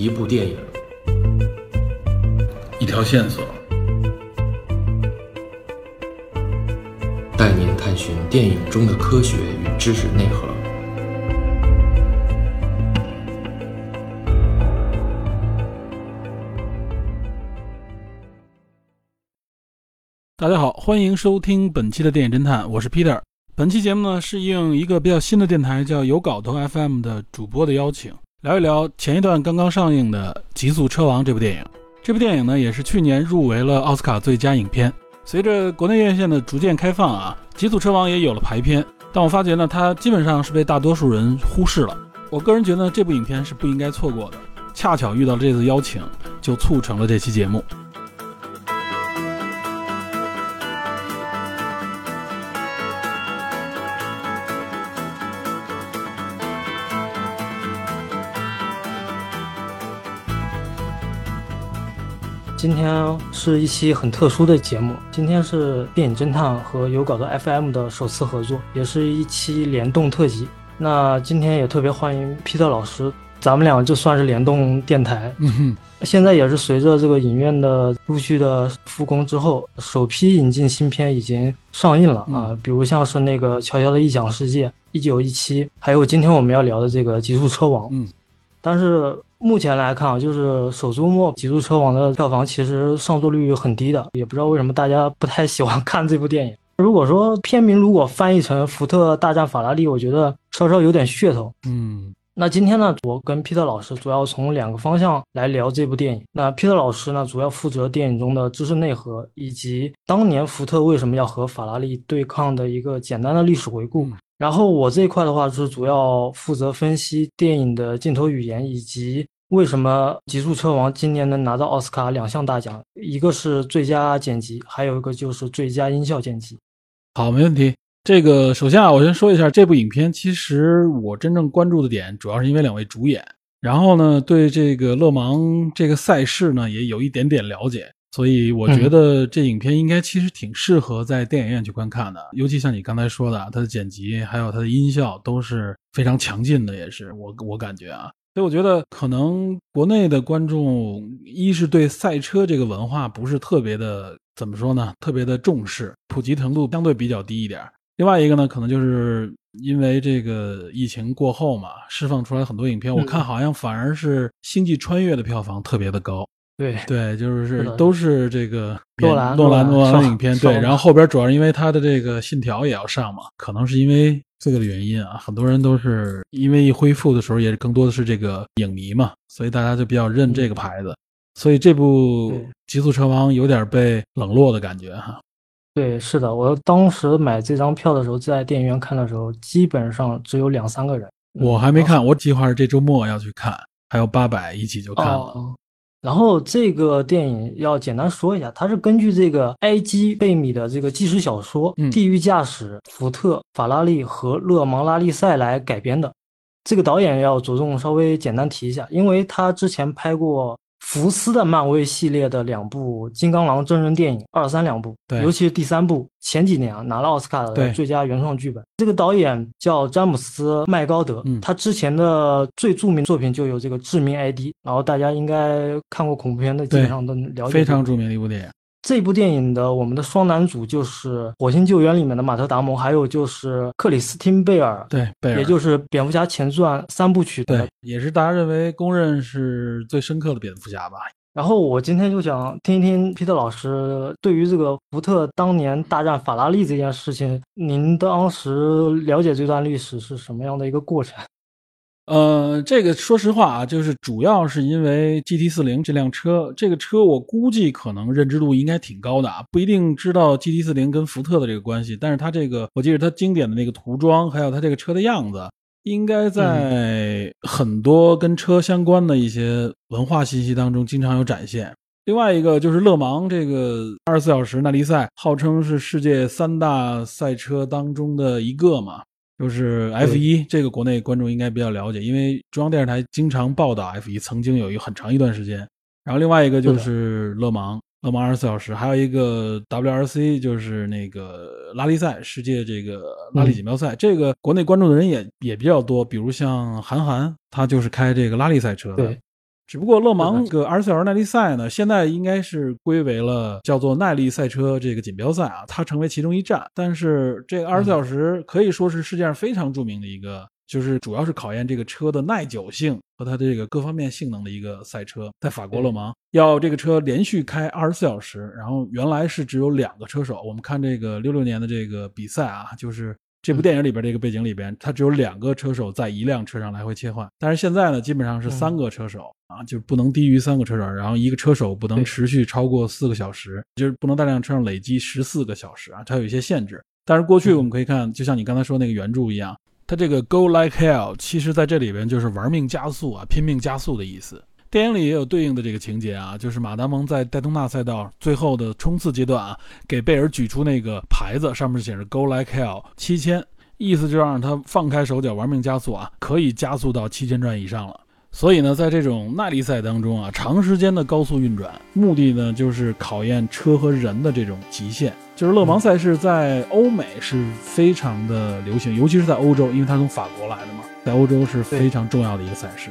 一部电影，一条线索，带您探寻电影中的科学与知识内核。大家好，欢迎收听本期的电影侦探，我是 Peter。本期节目呢是应一个比较新的电台叫有搞头 FM 的主播的邀请，聊一聊前一段刚刚上映的《极速车王》这部电影。这部电影呢也是去年入围了奥斯卡最佳影片。随着国内院线的逐渐开放啊，《极速车王》也有了排片，但我发觉呢，它基本上是被大多数人忽视了。我个人觉得这部影片是不应该错过的，恰巧遇到这次邀请，就促成了这期节目。今天是一期很特殊的节目，今天是电影侦探和有稿的 FM 的首次合作，也是一期联动特辑。那今天也特别欢迎皮特老师，咱们俩就算是联动电台。嗯哼，现在也是随着这个影院的陆续的复工之后，首批引进新片已经上映了啊，比如像是那个《乔乔的异想世界》一九一七，还有今天我们要聊的这个《极速车王》。嗯，但是。目前来看啊，就是首周末《极速车王》的票房其实上座率很低的，也不知道为什么大家不太喜欢 看这部电影。如果说片名如果翻译成《福特大战法拉利》，我觉得稍稍有点噱头。嗯，那今天呢，我跟皮特老师主要从两个方向来聊这部电影。那皮特老师呢，主要负责电影中的知识内核，以及当年福特为什么要和法拉利对抗的一个简单的历史回顾。然后我这一块的话是主要负责分析电影的镜头语言，以及为什么《极速车王》今年能拿到奥斯卡两项大奖，一个是最佳剪辑，还有一个就是最佳音效剪辑。好，没问题。这个首先啊，我先说一下这部影片，其实我真正关注的点主要是因为两位主演，然后呢，对这个勒芒这个赛事呢也有一点点了解。所以我觉得这影片应该其实挺适合在电影院去观看的，尤其像你刚才说的，它的剪辑还有它的音效都是非常强劲的，也是我我感觉啊。所以我觉得可能国内的观众一是对赛车这个文化不是特别的怎么说呢，特别的重视，普及程度相对比较低一点。另外一个呢，可能就是因为这个疫情过后嘛，释放出来很多影片，我看好像反而是《星际穿越》的票房特别的高。对对，就是都是这个诺兰诺兰诺兰的影片。对，然后后边主要是因为他的这个信条也要上嘛，可能是因为这个的原因啊，很多人都是因为一恢复的时候也更多的是这个影迷嘛，所以大家就比较认这个牌子。所以这部《极速车王》有点被冷落的感觉哈。对，是的，我当时买这张票的时候，在电影院看的时候，基本上只有两三个人。我还没看，我计划是这周末要去看，还有八百一起就看了。然后这个电影要简单说一下，它是根据这个埃基贝米的这个纪实小说《地狱驾驶》福特、法拉利和勒芒拉力赛来改编的。这个导演要着重稍微简单提一下，因为他之前拍过。福斯的漫威系列的两部金刚狼真人电影，二三两部，对，尤其是第三部，前几年啊拿了奥斯卡的最佳原创剧本。这个导演叫詹姆斯麦高德，他之前的最著名作品就有这个《致命 ID》，然后大家应该看过恐怖片的基本上都了解。非常著名的一部电影。这部电影的我们的双男主就是《火星救援》里面的马特·达蒙，还有就是克里斯汀·贝尔，对，贝尔，也就是《蝙蝠侠前传》三部曲，对，也是大家认为公认是最深刻的蝙蝠侠吧。然后我今天就想听一听皮特老师对于这个福特当年大战法拉利这件事情，您当时了解这段历史是什么样的一个过程？呃，这个说实话啊，就是主要是因为 GT 四零这辆车，这个车我估计可能认知度应该挺高的啊，不一定知道 GT 四零跟福特的这个关系，但是它这个，我记得它经典的那个涂装，还有它这个车的样子，应该在很多跟车相关的一些文化信息当中经常有展现。另外一个就是勒芒这个二十四小时耐力赛，号称是世界三大赛车当中的一个嘛。就是 F 一这个国内观众应该比较了解，因为中央电视台经常报道 F 一，曾经有一个很长一段时间。然后另外一个就是勒芒，勒芒二十四小时，还有一个 WRC，就是那个拉力赛，世界这个拉力锦标赛，这个国内关注的人也也比较多。比如像韩寒，他就是开这个拉力赛车的。只不过勒芒这个二十四小时耐力赛呢，现在应该是归为了叫做耐力赛车这个锦标赛啊，它成为其中一站。但是这个二十四小时可以说是世界上非常著名的一个，就是主要是考验这个车的耐久性和它这个各方面性能的一个赛车。在法国勒芒要这个车连续开二十四小时，然后原来是只有两个车手。我们看这个六六年的这个比赛啊，就是。这部电影里边这个背景里边，它只有两个车手在一辆车上来回切换。但是现在呢，基本上是三个车手啊，就是不能低于三个车手，然后一个车手不能持续超过四个小时，就是不能在辆车上累积十四个小时啊，它有一些限制。但是过去我们可以看，就像你刚才说那个原著一样，它这个 Go like hell，其实在这里边就是玩命加速啊，拼命加速的意思。电影里也有对应的这个情节啊，就是马达蒙在戴通纳赛道最后的冲刺阶段啊，给贝尔举出那个牌子，上面写着 “Go like hell 七千”，意思就让他放开手脚玩命加速啊，可以加速到七千转以上了。所以呢，在这种耐力赛当中啊，长时间的高速运转，目的呢就是考验车和人的这种极限。就是勒芒赛事在欧美是非常的流行，尤其是在欧洲，因为它从法国来的嘛，在欧洲是非常重要的一个赛事。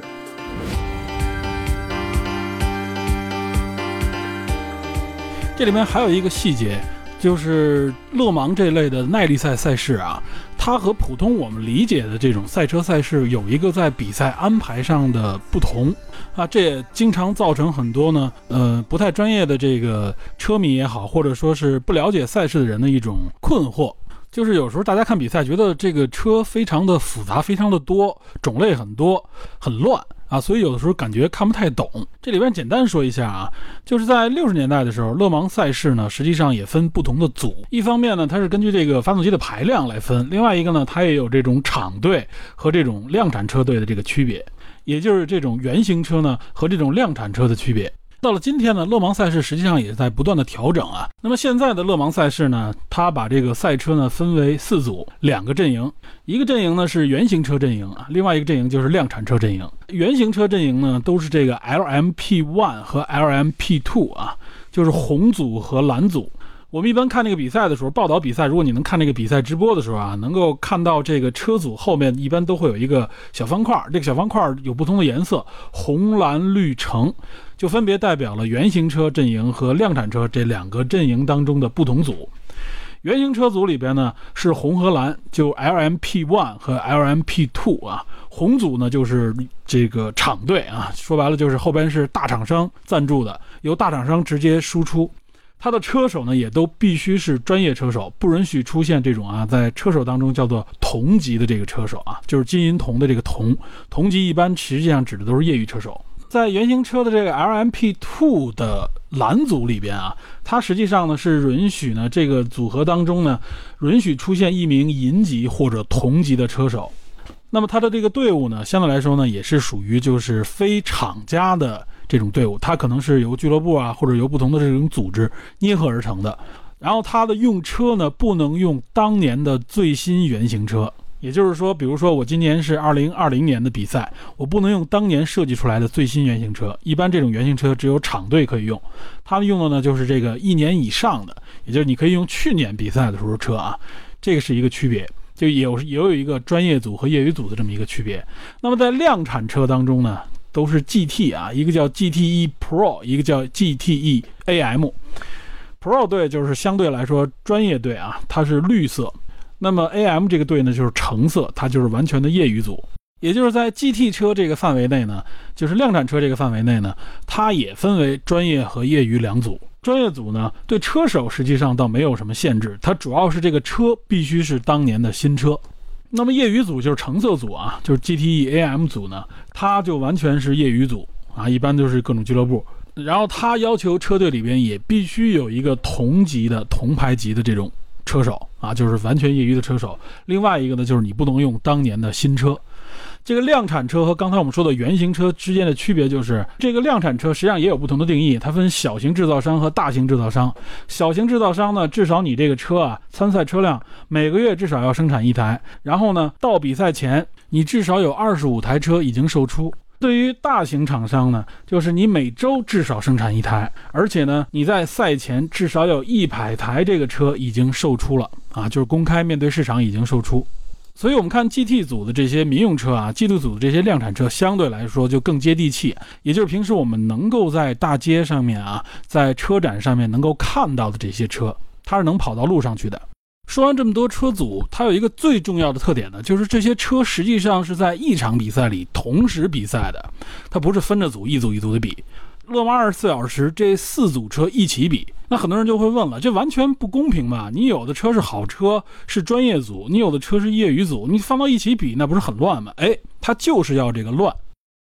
这里面还有一个细节，就是勒芒这类的耐力赛赛事啊，它和普通我们理解的这种赛车赛事有一个在比赛安排上的不同啊，这也经常造成很多呢，呃，不太专业的这个车迷也好，或者说是不了解赛事的人的一种困惑，就是有时候大家看比赛觉得这个车非常的复杂，非常的多，种类很多，很乱。啊，所以有的时候感觉看不太懂。这里边简单说一下啊，就是在六十年代的时候，勒芒赛事呢，实际上也分不同的组。一方面呢，它是根据这个发动机的排量来分；另外一个呢，它也有这种厂队和这种量产车队的这个区别，也就是这种原型车呢和这种量产车的区别。到了今天呢，勒芒赛事实际上也在不断的调整啊。那么现在的勒芒赛事呢，它把这个赛车呢分为四组，两个阵营，一个阵营呢是原型车阵营啊，另外一个阵营就是量产车阵营。原型车阵营呢都是这个 LMP One 和 LMP Two 啊，就是红组和蓝组。我们一般看那个比赛的时候，报道比赛，如果你能看那个比赛直播的时候啊，能够看到这个车组后面一般都会有一个小方块，这个小方块有不同的颜色，红、蓝、绿、橙，就分别代表了原型车阵营和量产车这两个阵营当中的不同组。原型车组里边呢是红和蓝，就 LMP One 和 LMP Two 啊，红组呢就是这个厂队啊，说白了就是后边是大厂商赞助的，由大厂商直接输出。他的车手呢，也都必须是专业车手，不允许出现这种啊，在车手当中叫做同级的这个车手啊，就是金银铜的这个铜。同级一般实际上指的都是业余车手。在原型车的这个 LMP Two 的蓝组里边啊，它实际上呢是允许呢这个组合当中呢，允许出现一名银级或者铜级的车手。那么它的这个队伍呢，相对来说呢，也是属于就是非厂家的。这种队伍，它可能是由俱乐部啊，或者由不同的这种组织捏合而成的。然后它的用车呢，不能用当年的最新原型车，也就是说，比如说我今年是二零二零年的比赛，我不能用当年设计出来的最新原型车。一般这种原型车只有厂队可以用，他们用的呢就是这个一年以上的，也就是你可以用去年比赛的时候车啊，这个是一个区别，就有也有一个专业组和业余组的这么一个区别。那么在量产车当中呢？都是 GT 啊，一个叫 GTE Pro，一个叫 GTE AM。Pro 队就是相对来说专业队啊，它是绿色。那么 AM 这个队呢，就是橙色，它就是完全的业余组。也就是在 GT 车这个范围内呢，就是量产车这个范围内呢，它也分为专业和业余两组。专业组呢，对车手实际上倒没有什么限制，它主要是这个车必须是当年的新车。那么业余组就是橙色组啊，就是 GTE AM 组呢，它就完全是业余组啊，一般都是各种俱乐部。然后它要求车队里边也必须有一个同级的同牌级的这种车手啊，就是完全业余的车手。另外一个呢，就是你不能用当年的新车。这个量产车和刚才我们说的原型车之间的区别就是，这个量产车实际上也有不同的定义，它分小型制造商和大型制造商。小型制造商呢，至少你这个车啊，参赛车辆每个月至少要生产一台，然后呢，到比赛前你至少有二十五台车已经售出。对于大型厂商呢，就是你每周至少生产一台，而且呢，你在赛前至少有一百台这个车已经售出了啊，就是公开面对市场已经售出。所以，我们看 GT 组的这些民用车啊，GT 组的这些量产车相对来说就更接地气，也就是平时我们能够在大街上面啊，在车展上面能够看到的这些车，它是能跑到路上去的。说完这么多车组，它有一个最重要的特点呢，就是这些车实际上是在一场比赛里同时比赛的，它不是分着组一组一组的比。勒芒二十四小时这四组车一起比，那很多人就会问了，这完全不公平吧？你有的车是好车，是专业组，你有的车是业余组，你放到一起比，那不是很乱吗？哎，它就是要这个乱。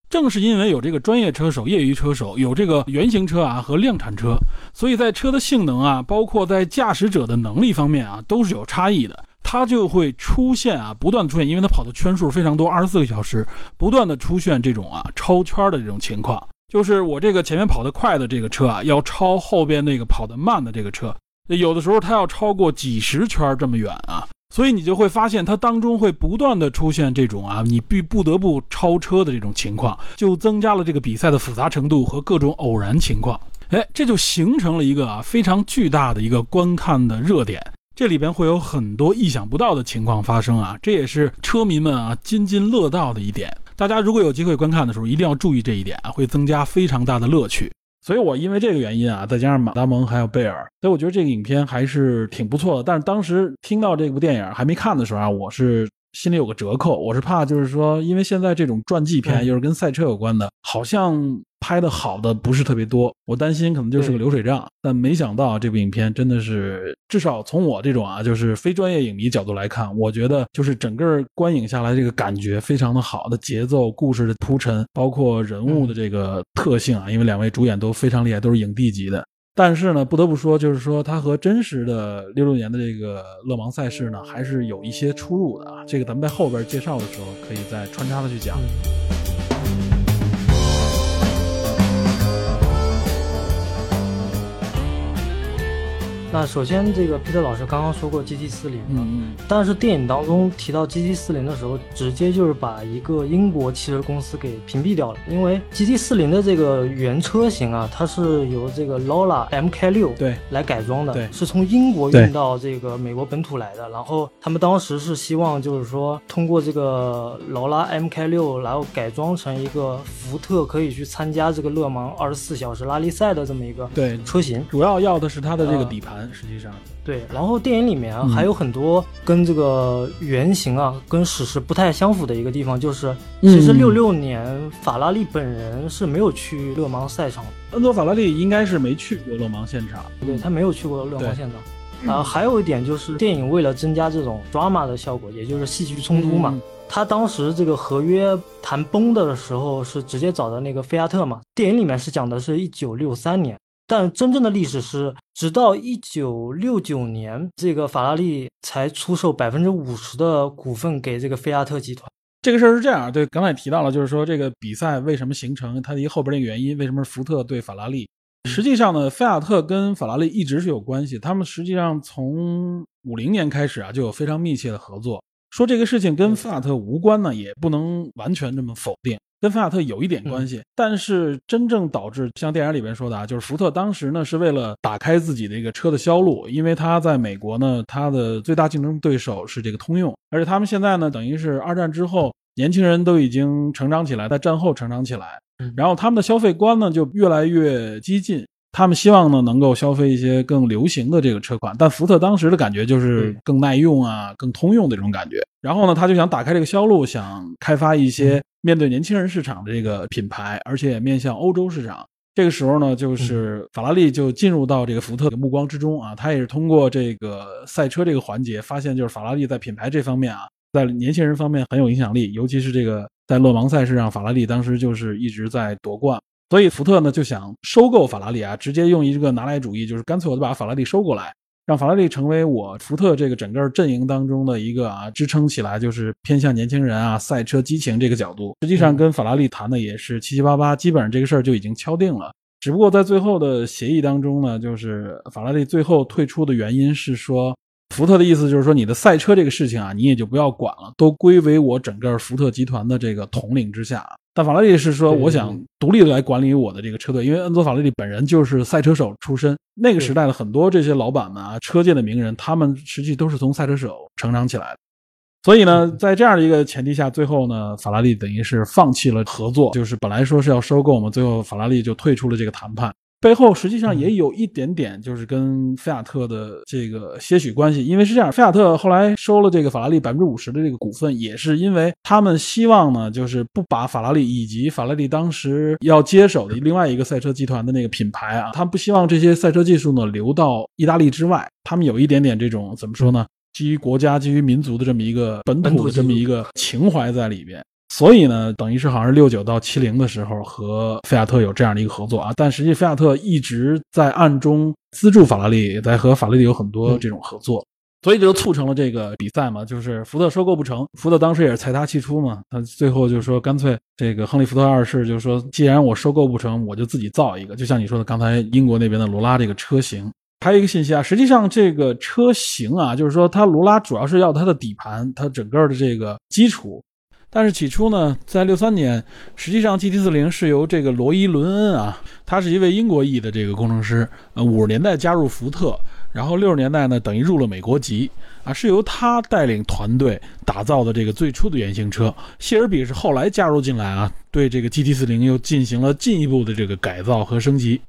正是因为有这个专业车手、业余车手，有这个原型车啊和量产车，所以在车的性能啊，包括在驾驶者的能力方面啊，都是有差异的。它就会出现啊，不断的出现，因为它跑的圈数非常多，二十四个小时，不断的出现这种啊超圈的这种情况。就是我这个前面跑得快的这个车啊，要超后边那个跑得慢的这个车，有的时候它要超过几十圈这么远啊，所以你就会发现它当中会不断的出现这种啊，你必不得不超车的这种情况，就增加了这个比赛的复杂程度和各种偶然情况，哎，这就形成了一个啊非常巨大的一个观看的热点，这里边会有很多意想不到的情况发生啊，这也是车迷们啊津津乐道的一点。大家如果有机会观看的时候，一定要注意这一点啊，会增加非常大的乐趣。所以我因为这个原因啊，再加上马达蒙还有贝尔，所以我觉得这个影片还是挺不错的。但是当时听到这部电影还没看的时候啊，我是。心里有个折扣，我是怕就是说，因为现在这种传记片又是跟赛车有关的，好像拍的好的不是特别多，我担心可能就是个流水账。但没想到这部影片真的是，至少从我这种啊就是非专业影迷角度来看，我觉得就是整个观影下来这个感觉非常的好的节奏、故事的铺陈，包括人物的这个特性啊，因为两位主演都非常厉害，都是影帝级的。但是呢，不得不说，就是说它和真实的六六年的这个勒芒赛事呢，还是有一些出入的啊。这个咱们在后边介绍的时候，可以再穿插的去讲。那首先，这个皮特老师刚刚说过 GT 四零，嗯嗯，但是电影当中提到 GT 四零的时候，直接就是把一个英国汽车公司给屏蔽掉了，因为 GT 四零的这个原车型啊，它是由这个 Lola MK 六对来改装的，对，是从英国运到这个美国本土来的。然后他们当时是希望就是说通过这个劳拉 MK 六，然后改装成一个福特可以去参加这个勒芒二十四小时拉力赛的这么一个对车型，主要要的是它的这个底盘。实际上，对，然后电影里面啊还有很多跟这个原型啊跟史实不太相符的一个地方，就是其实六六年法拉利本人是没有去勒芒赛场，恩佐法拉利应该是没去过勒芒现场，对他没有去过勒芒现场。啊，还有一点就是电影为了增加这种 drama 的效果，也就是戏剧冲突嘛，他当时这个合约谈崩的时候是直接找的那个菲亚特嘛，电影里面是讲的是一九六三年。但真正的历史是，直到一九六九年，这个法拉利才出售百分之五十的股份给这个菲亚特集团。这个事儿是这样，对，刚才也提到了，就是说这个比赛为什么形成，它的一后边那个原因，为什么是福特对法拉利？实际上呢，菲亚特跟法拉利一直是有关系，他们实际上从五零年开始啊就有非常密切的合作。说这个事情跟菲亚特无关呢，也不能完全这么否定。跟菲亚特有一点关系，但是真正导致像电影里边说的啊，就是福特当时呢是为了打开自己的一个车的销路，因为他在美国呢，他的最大竞争对手是这个通用，而且他们现在呢，等于是二战之后，年轻人都已经成长起来，在战后成长起来，然后他们的消费观呢就越来越激进。他们希望呢能够消费一些更流行的这个车款，但福特当时的感觉就是更耐用啊、更通用的这种感觉。然后呢，他就想打开这个销路，想开发一些面对年轻人市场的这个品牌，而且也面向欧洲市场。这个时候呢，就是法拉利就进入到这个福特的目光之中啊。他也是通过这个赛车这个环节，发现就是法拉利在品牌这方面啊，在年轻人方面很有影响力，尤其是这个在勒芒赛事上，法拉利当时就是一直在夺冠。所以福特呢就想收购法拉利啊，直接用一个拿来主义，就是干脆我就把法拉利收过来，让法拉利成为我福特这个整个阵营当中的一个啊支撑起来，就是偏向年轻人啊赛车激情这个角度。实际上跟法拉利谈的也是七七八八，基本上这个事儿就已经敲定了。只不过在最后的协议当中呢，就是法拉利最后退出的原因是说，福特的意思就是说你的赛车这个事情啊，你也就不要管了，都归为我整个福特集团的这个统领之下。但法拉利是说，我想独立的来管理我的这个车队，因为恩佐法拉利本人就是赛车手出身。那个时代的很多这些老板们啊，车界的名人，他们实际都是从赛车手成长起来的。所以呢，在这样的一个前提下，最后呢，法拉利等于是放弃了合作，就是本来说是要收购嘛，最后法拉利就退出了这个谈判。背后实际上也有一点点，就是跟菲亚特的这个些许关系，因为是这样，菲亚特后来收了这个法拉利百分之五十的这个股份，也是因为他们希望呢，就是不把法拉利以及法拉利当时要接手的另外一个赛车集团的那个品牌啊，他们不希望这些赛车技术呢流到意大利之外，他们有一点点这种怎么说呢？基于国家、基于民族的这么一个本土的这么一个情怀在里边。所以呢，等于是好像是六九到七零的时候和菲亚特有这样的一个合作啊，但实际菲亚特一直在暗中资助法拉利，也在和法拉利有很多这种合作，所以就促成了这个比赛嘛，就是福特收购不成，福特当时也是财大气粗嘛，他最后就说干脆这个亨利福特二世就说，既然我收购不成，我就自己造一个，就像你说的刚才英国那边的罗拉这个车型。还有一个信息啊，实际上这个车型啊，就是说它罗拉主要是要它的底盘，它整个的这个基础。但是起初呢，在六三年，实际上 GT 四零是由这个罗伊·伦恩啊，他是一位英国裔的这个工程师，呃，五十年代加入福特，然后六十年代呢，等于入了美国籍啊，是由他带领团队打造的这个最初的原型车。谢尔比是后来加入进来啊，对这个 GT 四零又进行了进一步的这个改造和升级。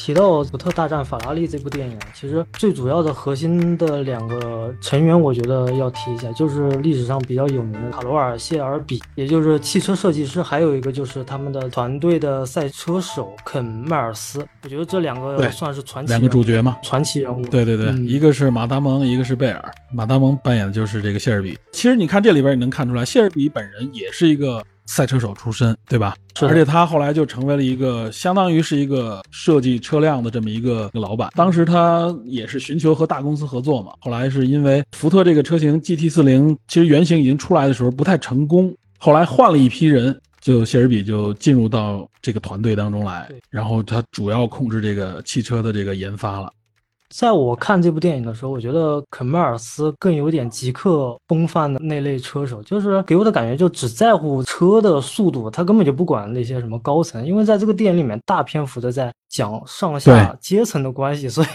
提到福特大战法拉利这部电影，其实最主要的核心的两个成员，我觉得要提一下，就是历史上比较有名的卡罗尔·谢尔比，也就是汽车设计师，还有一个就是他们的团队的赛车手肯·迈尔斯。我觉得这两个算是传奇，两个主角嘛，传奇人物。对对对，一个是马达蒙，一个是贝尔。马达蒙扮演的就是这个谢尔比。其实你看这里边，你能看出来，谢尔比本人也是一个。赛车手出身，对吧？而且他后来就成为了一个，相当于是一个设计车辆的这么一个老板。当时他也是寻求和大公司合作嘛。后来是因为福特这个车型 GT 四零，其实原型已经出来的时候不太成功，后来换了一批人，就谢尔比就进入到这个团队当中来，然后他主要控制这个汽车的这个研发了。在我看这部电影的时候，我觉得肯迈尔斯更有点极客风范的那类车手，就是给我的感觉就只在乎车的速度，他根本就不管那些什么高层。因为在这个电影里面，大篇幅的在讲上下阶层的关系，所以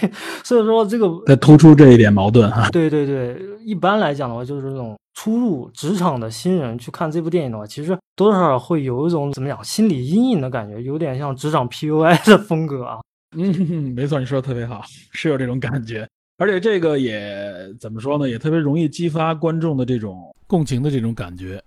所以说这个在突出这一点矛盾哈。对对对，一般来讲的话，就是这种初入职场的新人去看这部电影的话，其实多多少少会有一种怎么讲心理阴影的感觉，有点像职场 PUI 的风格啊。嗯，没错，你说的特别好，是有这种感觉，而且这个也怎么说呢，也特别容易激发观众的这种共情的这种感觉。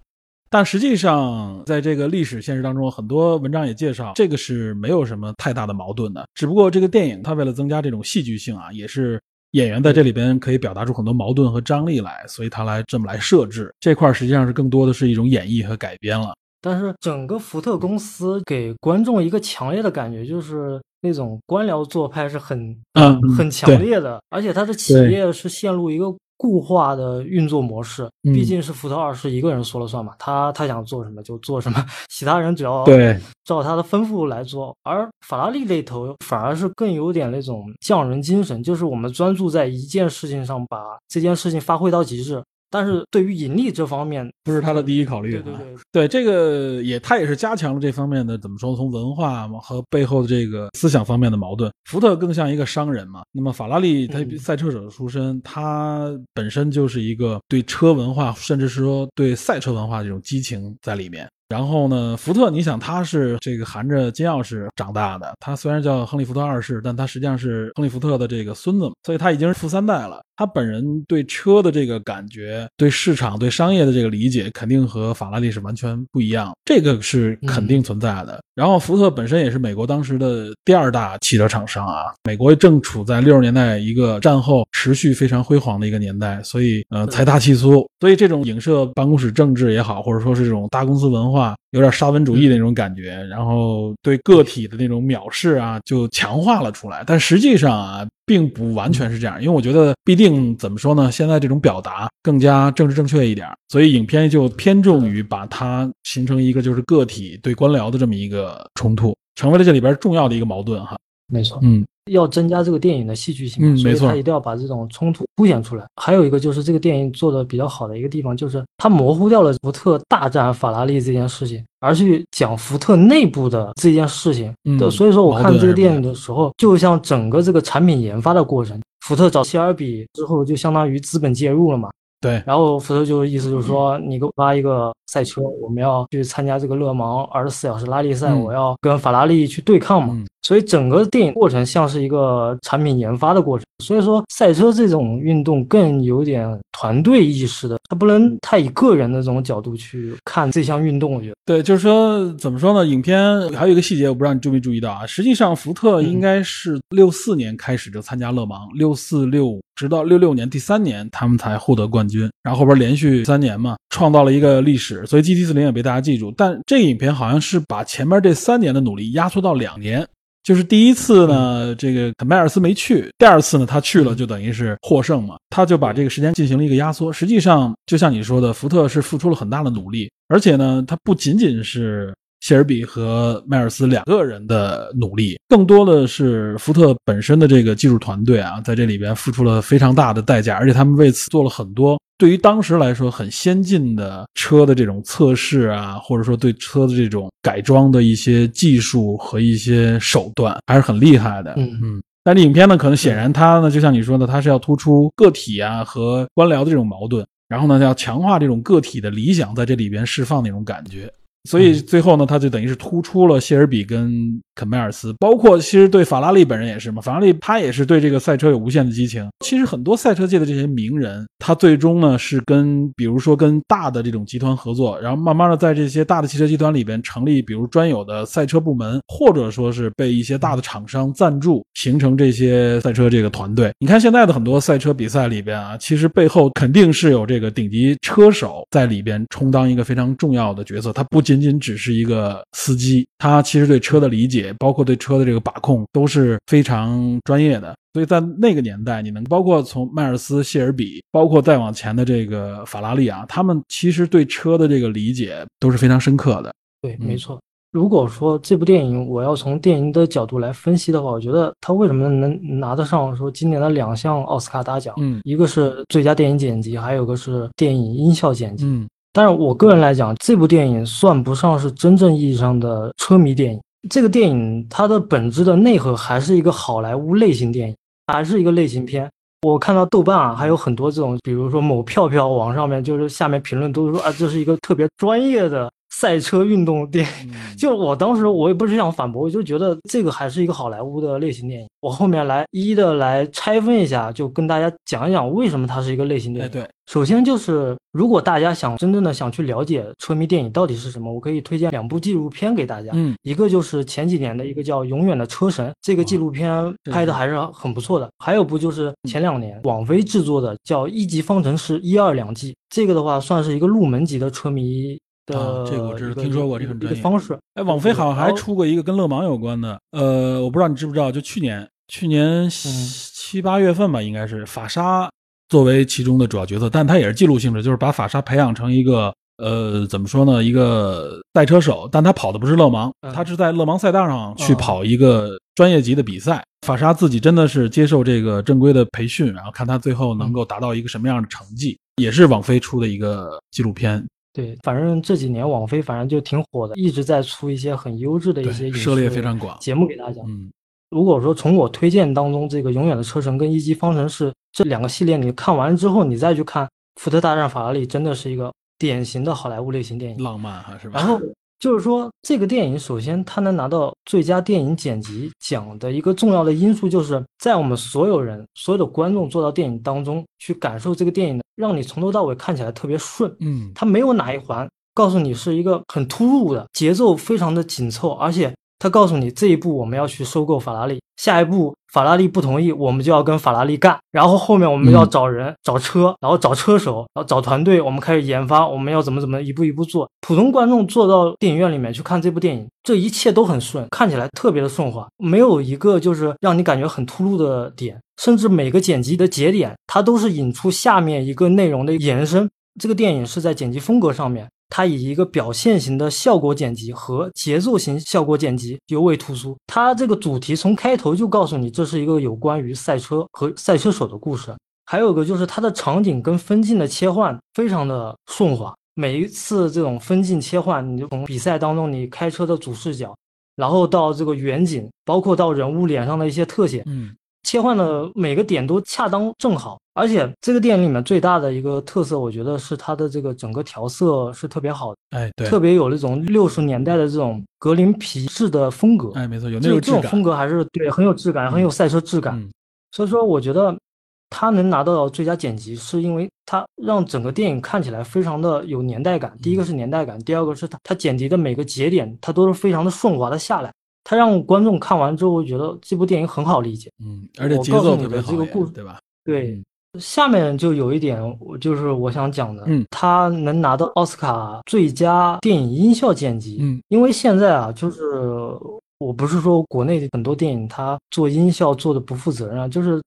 但实际上，在这个历史现实当中，很多文章也介绍，这个是没有什么太大的矛盾的。只不过这个电影它为了增加这种戏剧性啊，也是演员在这里边可以表达出很多矛盾和张力来，所以他来这么来设置这块，实际上是更多的是一种演绎和改编了。但是整个福特公司给观众一个强烈的感觉就是。那种官僚做派是很嗯很强烈的，而且他的企业是陷入一个固化的运作模式。毕竟是福特二世一个人说了算嘛，他他想做什么就做什么，其他人只要对照他的吩咐来做。而法拉利那头反而是更有点那种匠人精神，就是我们专注在一件事情上，把这件事情发挥到极致。但是对于盈利这方面，不是他的第一考虑。对对 对，对这个也，他也是加强了这方面的怎么说？从文化和背后的这个思想方面的矛盾。福特更像一个商人嘛，那么法拉利他赛车手的出身，他本身就是一个对车文化，甚至是说对赛车文化这种激情在里面。然后呢，福特，你想他是这个含着金钥匙长大的，他虽然叫亨利·福特二世，但他实际上是亨利·福特的这个孙子，所以他已经是富三代了。他本人对车的这个感觉、对市场、对商业的这个理解，肯定和法拉利是完全不一样，这个是肯定存在的。然后，福特本身也是美国当时的第二大汽车厂商啊，美国正处在六十年代一个战后持续非常辉煌的一个年代，所以呃财大气粗，所以这种影射办公室政治也好，或者说是这种大公司文化，有点沙文主义的那种感觉，然后对个体的那种藐视啊，就强化了出来。但实际上啊。并不完全是这样，因为我觉得必定怎么说呢？现在这种表达更加政治正确一点，所以影片就偏重于把它形成一个就是个体对官僚的这么一个冲突，成为了这里边重要的一个矛盾哈。没错，嗯，要增加这个电影的戏剧性，所以嗯没错他一定要把这种冲突凸显出来。还有一个就是这个电影做的比较好的一个地方，就是它模糊掉了福特大战法拉利这件事情，而去讲福特内部的这件事情。嗯，所以说我看这个电影的时候，就像整个这个产品研发的过程，福特找谢尔比之后，就相当于资本介入了嘛。对，然后福特就意思就是说，你给我发一个赛车，我们要去参加这个勒芒二十四小时拉力赛，嗯我要跟法拉利去对抗嘛。嗯所以整个电影过程像是一个产品研发的过程。所以说，赛车这种运动更有点团队意识的，它不能太以个人的这种角度去看这项运动。我觉得，对，就是说怎么说呢？影片还有一个细节，我不知道你注没注意到啊。实际上，福特应该是六四年开始就参加勒芒，六四六五，直到六六年第三年他们才获得冠军，然后后边连续三年嘛，创造了一个历史。所以 GT 四零也被大家记住。但这个影片好像是把前面这三年的努力压缩到两年。就是第一次呢，这个迈尔斯没去；第二次呢，他去了，就等于是获胜嘛。他就把这个时间进行了一个压缩。实际上，就像你说的，福特是付出了很大的努力，而且呢，他不仅仅是谢尔比和迈尔斯两个人的努力，更多的是福特本身的这个技术团队啊，在这里边付出了非常大的代价，而且他们为此做了很多对于当时来说很先进的车的这种测试啊，或者说对车的这种改装的一些技术和一些手段，还是很厉害的。嗯嗯。但是影片呢，可能显然它呢，就像你说的，它是要突出个体啊和官僚的这种矛盾，然后呢，要强化这种个体的理想在这里边释放那种感觉。所以最后呢，他就等于是突出了谢尔比跟肯迈尔斯，包括其实对法拉利本人也是嘛。法拉利他也是对这个赛车有无限的激情。其实很多赛车界的这些名人，他最终呢是跟比如说跟大的这种集团合作，然后慢慢的在这些大的汽车集团里边成立，比如专有的赛车部门，或者说是被一些大的厂商赞助，形成这些赛车这个团队。你看现在的很多赛车比赛里边啊，其实背后肯定是有这个顶级车手在里边充当一个非常重要的角色，他不仅仅仅只是一个司机，他其实对车的理解，包括对车的这个把控都是非常专业的。所以在那个年代，你能包括从迈尔斯、谢尔比，包括再往前的这个法拉利啊，他们其实对车的这个理解都是非常深刻的。对，嗯没错。如果说这部电影我要从电影的角度来分析的话，我觉得它为什么能拿得上说今年的两项奥斯卡大奖？嗯一个是最佳电影剪辑，还有个是电影音效剪辑。嗯但是我个人来讲，这部电影算不上是真正意义上的车迷电影。这个电影它的本质的内核还是一个好莱坞类型电影，还是一个类型片。我看到豆瓣啊，还有很多这种，比如说某票票网上面，就是下面评论都是说啊，这是一个特别专业的赛车运动电影。嗯 就我当时我也不是想反驳，我就觉得这个还是一个好莱坞的类型电影。我后面来一一的来拆分一下，就跟大家讲一讲为什么它是一个类型电哎影。对，首先就是，如果大家想真正的想去了解车迷电影到底是什么，我可以推荐两部纪录片给大家。嗯一个就是前几年的一个叫《永远的车神》，这个纪录片拍的还是很不错的。还有部就是前两年网飞制作的叫《一级方程式一二两季》，这个的话算是一个入门级的车迷的、啊这个我知道听说过这个这很专业一个方式。哎，网飞好像还出过一个跟勒芒有关的，呃，我不知道你知不知道，就去年去年七八月份吧，应该是法沙作为其中的主要角色，但他也是记录性质，就是把法沙培养成一个呃，怎么说呢，一个赛车手，但他跑的不是勒芒，嗯他是在勒芒赛道上去哦跑一个专业级的比赛。法沙自己真的是接受这个正规的培训，然后看他最后能够达到一个什么样的成绩，也是网飞出的一个纪录片，对，反正这几年网飞反正就挺火的，一直在出一些很优质的一些，影涉猎视非常广。节目给大家。嗯如果说从我推荐当中，这个《永远的车神》跟《一级方程式》这两个系列，你看完之后，你再去看《福特大战法拉利》，真的是一个典型的好莱坞类型电影。浪漫哈是吧？然后就是说，这个电影首先它能拿到最佳电影剪辑奖的一个重要的因素，就是在我们所有人、所有的观众坐到电影当中去感受这个电影的，让你从头到尾看起来特别顺。嗯它没有哪一环告诉你是一个很突兀的节奏，非常的紧凑，而且它告诉你这一步我们要去收购法拉利，下一步法拉利不同意，我们就要跟法拉利干，然后后面我们要嗯找人、找车，然后找车手，然后找团队，我们开始研发，我们要怎么怎么一步一步做。普通观众坐到电影院里面去看这部电影，这一切都很顺，看起来特别的顺滑，没有一个就是让你感觉很突兀的点，甚至每个剪辑的节点，它都是引出下面一个内容的延伸。这个电影是在剪辑风格上面它以一个表现型的效果剪辑和节奏型效果剪辑尤为突出。它这个主题从开头就告诉你，这是一个有关于赛车和赛车手的故事。还有个就是它的场景跟分镜的切换非常的顺滑，每一次这种分镜切换，你就从比赛当中你开车的主视角，然后到这个远景，包括到人物脸上的一些特写，嗯，切换的每个点都恰当正好。而且这个电影里面最大的一个特色，我觉得是它的这个整个调色是特别好的，哎，对，特别有那种六十年代的这种格林皮质的风格。哎，没错，有那这个质感。这种风格还是对很有质感，很有赛车质感。嗯所以说，我觉得他能拿到最佳剪辑，是因为他让整个电影看起来非常的有年代感。第一个是年代感，第二个是他他剪辑的每个节点，它都是非常的顺滑的下来，他让观众看完之后觉得这部电影很好理解。嗯，而且节我告诉你奏特别好也，的这个故事对吧？对，嗯下面就有一点，我就是我想讲的，嗯他能拿到奥斯卡最佳电影音效剪辑，嗯，因为现在啊，就是我不是说国内很多电影它做音效做的不负责任啊，就是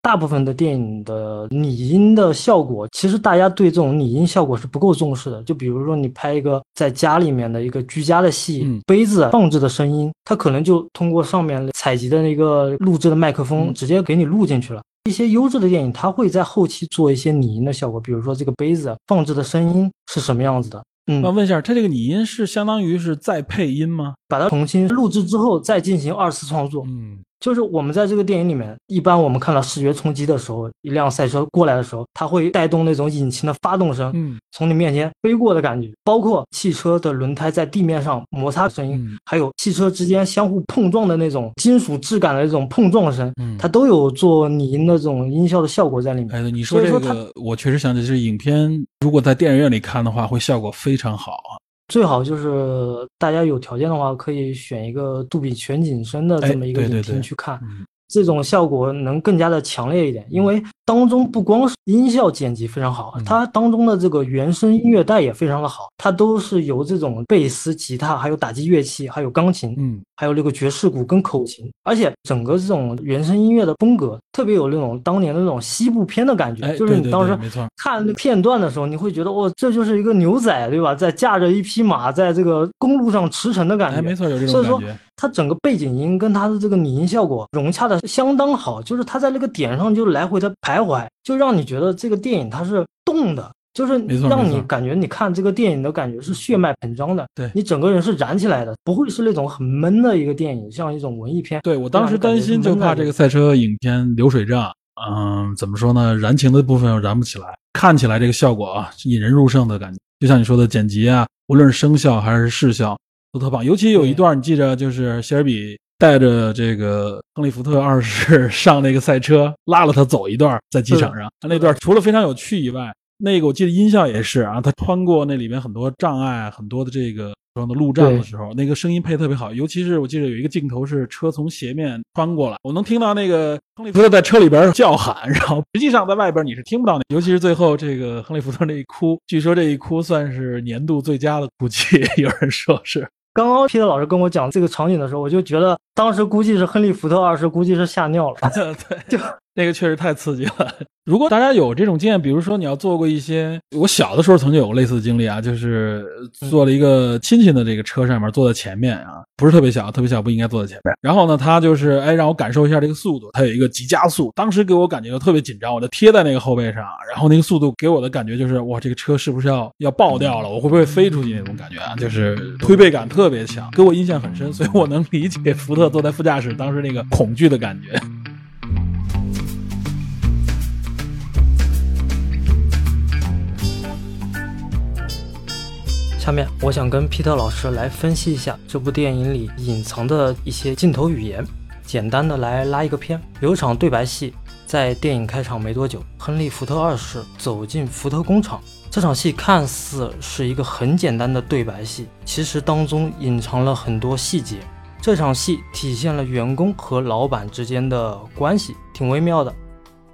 大部分的电影的拟音的效果，其实大家对这种拟音效果是不够重视的。就比如说你拍一个在家里面的一个居家的戏，嗯杯子放置的声音，它可能就通过上面采集的那个录制的麦克风，嗯直接给你录进去了。一些优质的电影，它会在后期做一些拟音的效果，比如说这个杯子放置的声音是什么样子的，嗯那，问一下，它这个拟音是相当于是再配音吗？把它重新录制之后再进行二次创作。嗯就是我们在这个电影里面，一般我们看到视觉冲击的时候，一辆赛车过来的时候，它会带动那种引擎的发动声，嗯从你面前飞过的感觉，包括汽车的轮胎在地面上摩擦的声音，嗯还有汽车之间相互碰撞的那种金属质感的那种碰撞声，嗯，它都有做拟音的这种音效的效果在里面。哎，你说这个，我确实想起，这影片如果在电影院里看的话，会效果非常好啊。最好就是大家有条件的话，可以选一个杜比全景声的这么一个影哎对对对厅去看。嗯这种效果能更加的强烈一点，因为当中不光是音效剪辑非常好嗯，它当中的这个原声音乐带也非常的好，它都是由这种贝斯、吉他，还有打击乐器，还有钢琴，嗯。还有那个爵士鼓跟口琴，而且整个这种原声音乐的风格特别有那种当年的那种西部片的感觉，哎，就是你当时看片段的时候，你会觉得哦，这就是一个牛仔对吧，在驾着一匹马在这个公路上驰骋的感觉，哎，没错，有这所以说种感觉。它整个背景音跟它的这个拟音效果融洽的相当好，就是它在那个点上就来回的徘徊，就让你觉得这个电影它是动的，就是让你感觉你看这个电影的感觉是血脉膨胀的，对你整个人是燃起来的，不会是那种很闷的一个电影，像一种文艺片。对我当时担心，就怕这个赛车影片流水账，嗯，怎么说呢？燃情的部分又燃不起来，看起来这个效果啊，引人入胜的感觉。就像你说的剪辑啊，无论是声效还是视效都特棒。尤其有一段，你记着，就是谢尔比带着这个亨利福特二世 上那个赛车，拉了他走一段，在机场上，那段除了非常有趣以外，那个我记得音效也是啊，他穿过那里面很多障碍，很多的这个说的路障的时候，那个声音配特别好。尤其是我记得有一个镜头是车从斜面穿过来，我能听到那个亨利福特在车里边叫喊，然后实际上在外边你是听不到那。尤其是最后这个亨利福特那一哭，据说这一哭算是年度最佳的哭泣，有人说是。刚刚皮特老师跟我讲这个场景的时候，我就觉得当时估计是亨利福特二世估计是吓尿了。对，就那个确实太刺激了。如果大家有这种经验，比如说你要做过一些，我小的时候曾经有过类似的经历啊，就是坐了一个亲戚的这个车上面，坐在前面啊，不是特别小，特别小不应该坐在前面。然后呢，他就是哎让我感受一下这个速度，它有一个急加速，当时给我感觉就特别紧张，我就贴在那个后背上，然后那个速度给我的感觉就是哇，这个车是不是要要爆掉了？我会不会飞出去那种感觉啊？就是推背感特别强，给我印象很深，所以我能理解福特坐在副驾驶当时那个恐惧的感觉。下面我想跟皮特老师来分析一下这部电影里隐藏的一些镜头语言，简单的来拉一个片。有一场对白戏，在电影开场没多久，亨利·福特二世走进福特工厂。这场戏看似是一个很简单的对白戏，其实当中隐藏了很多细节。这场戏体现了员工和老板之间的关系，挺微妙的。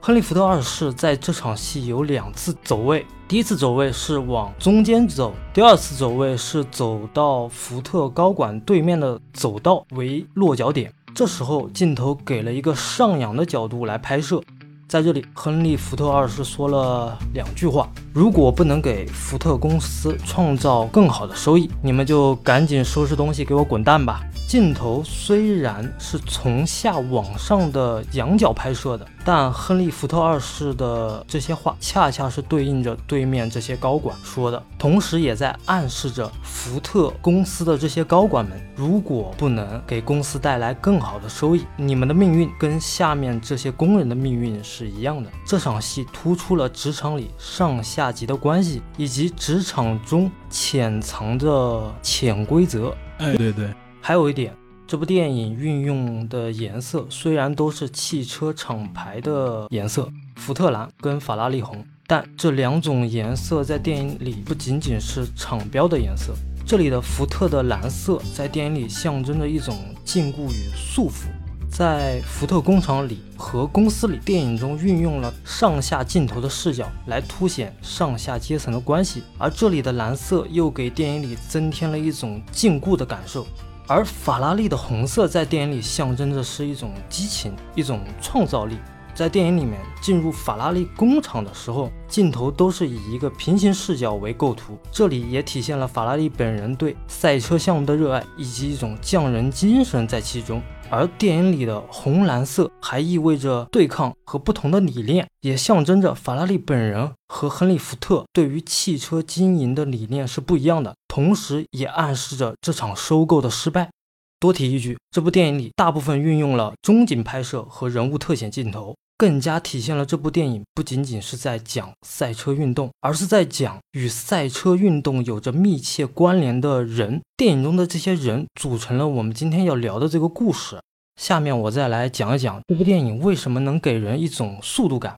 亨利·福特二世在这场戏有两次走位，第一次走位是往中间走，第二次走位是走到福特高管对面的走道为落脚点。这时候镜头给了一个上仰的角度来拍摄，在这里，亨利·福特二世说了两句话：如果不能给福特公司创造更好的收益，你们就赶紧收拾东西，给我滚蛋吧。镜头虽然是从下往上的仰角拍摄的，但亨利·福特二世的这些话恰恰是对应着对面这些高管说的，同时也在暗示着福特公司的这些高管们，如果不能给公司带来更好的收益，你们的命运跟下面这些工人的命运是一样的。这场戏突出了职场里上下级的关系，以及职场中潜藏的潜规则。哎，对对。还有一点，这部电影运用的颜色虽然都是汽车厂牌的颜色，福特蓝跟法拉利红，但这两种颜色在电影里不仅仅是厂标的颜色。这里的福特的蓝色在电影里象征着一种禁锢与束缚。在福特工厂里和公司里，电影中运用了上下镜头的视角来凸显上下阶层的关系，而这里的蓝色又给电影里增添了一种禁锢的感受。而法拉利的红色在电影里象征着是一种激情，一种创造力。在电影里面进入法拉利工厂的时候，镜头都是以一个平行视角为构图，这里也体现了法拉利本人对赛车项目的热爱以及一种匠人精神在其中。而电影里的红蓝色还意味着对抗和不同的理念，也象征着法拉利本人和亨利·福特对于汽车经营的理念是不一样的，同时也暗示着这场收购的失败。多提一句，这部电影里大部分运用了中景拍摄和人物特写镜头。更加体现了这部电影不仅仅是在讲赛车运动，而是在讲与赛车运动有着密切关联的人。电影中的这些人组成了我们今天要聊的这个故事。下面我再来讲一讲这部电影为什么能给人一种速度感。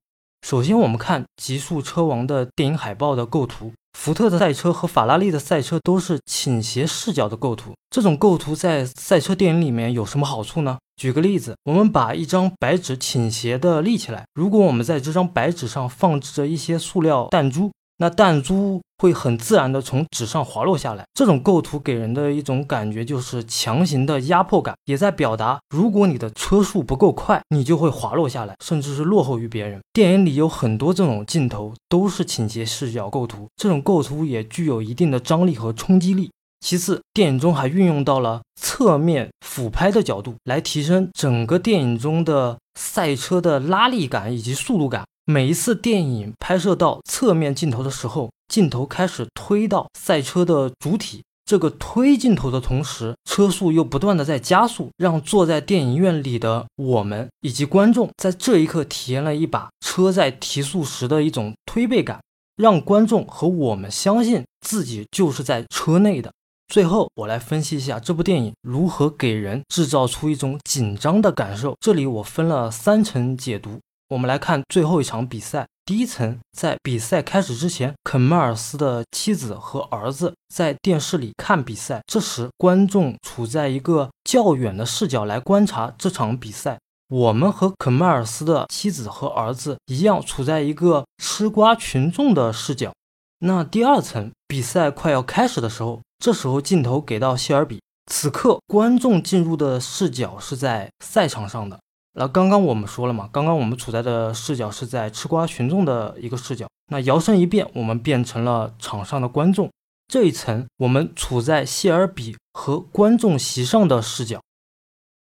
首先，我们看《极速车王》的电影海报的构图。福特的赛车和法拉利的赛车都是倾斜视角的构图，这种构图在赛车电影里面有什么好处呢？举个例子，我们把一张白纸倾斜的立起来，如果我们在这张白纸上放置着一些塑料弹珠。那弹珠会很自然的从纸上滑落下来，这种构图给人的一种感觉就是强行的压迫感，也在表达如果你的车速不够快，你就会滑落下来，甚至是落后于别人。电影里有很多这种镜头都是倾斜视角构图，这种构图也具有一定的张力和冲击力。其次，电影中还运用到了侧面俯拍的角度，来提升整个电影中的赛车的拉力感以及速度感。每一次电影拍摄到侧面镜头的时候，镜头开始推到赛车的主体。这个推镜头的同时，车速又不断的在加速，让坐在电影院里的我们以及观众在这一刻体验了一把车在提速时的一种推背感，让观众和我们相信自己就是在车内的。最后，我来分析一下这部电影如何给人制造出一种紧张的感受。这里我分了三层解读。我们来看最后一场比赛。第一层，在比赛开始之前，肯迈尔斯的妻子和儿子在电视里看比赛。这时，观众处在一个较远的视角来观察这场比赛。我们和肯迈尔斯的妻子和儿子一样，处在一个吃瓜群众的视角。那第二层，比赛快要开始的时候，这时候镜头给到谢尔比。此刻，观众进入的视角是在赛场上的。那刚刚我们说了嘛，刚刚我们处在的视角是在吃瓜群众的一个视角。那摇身一变，我们变成了场上的观众。这一层，我们处在谢尔比和观众席上的视角。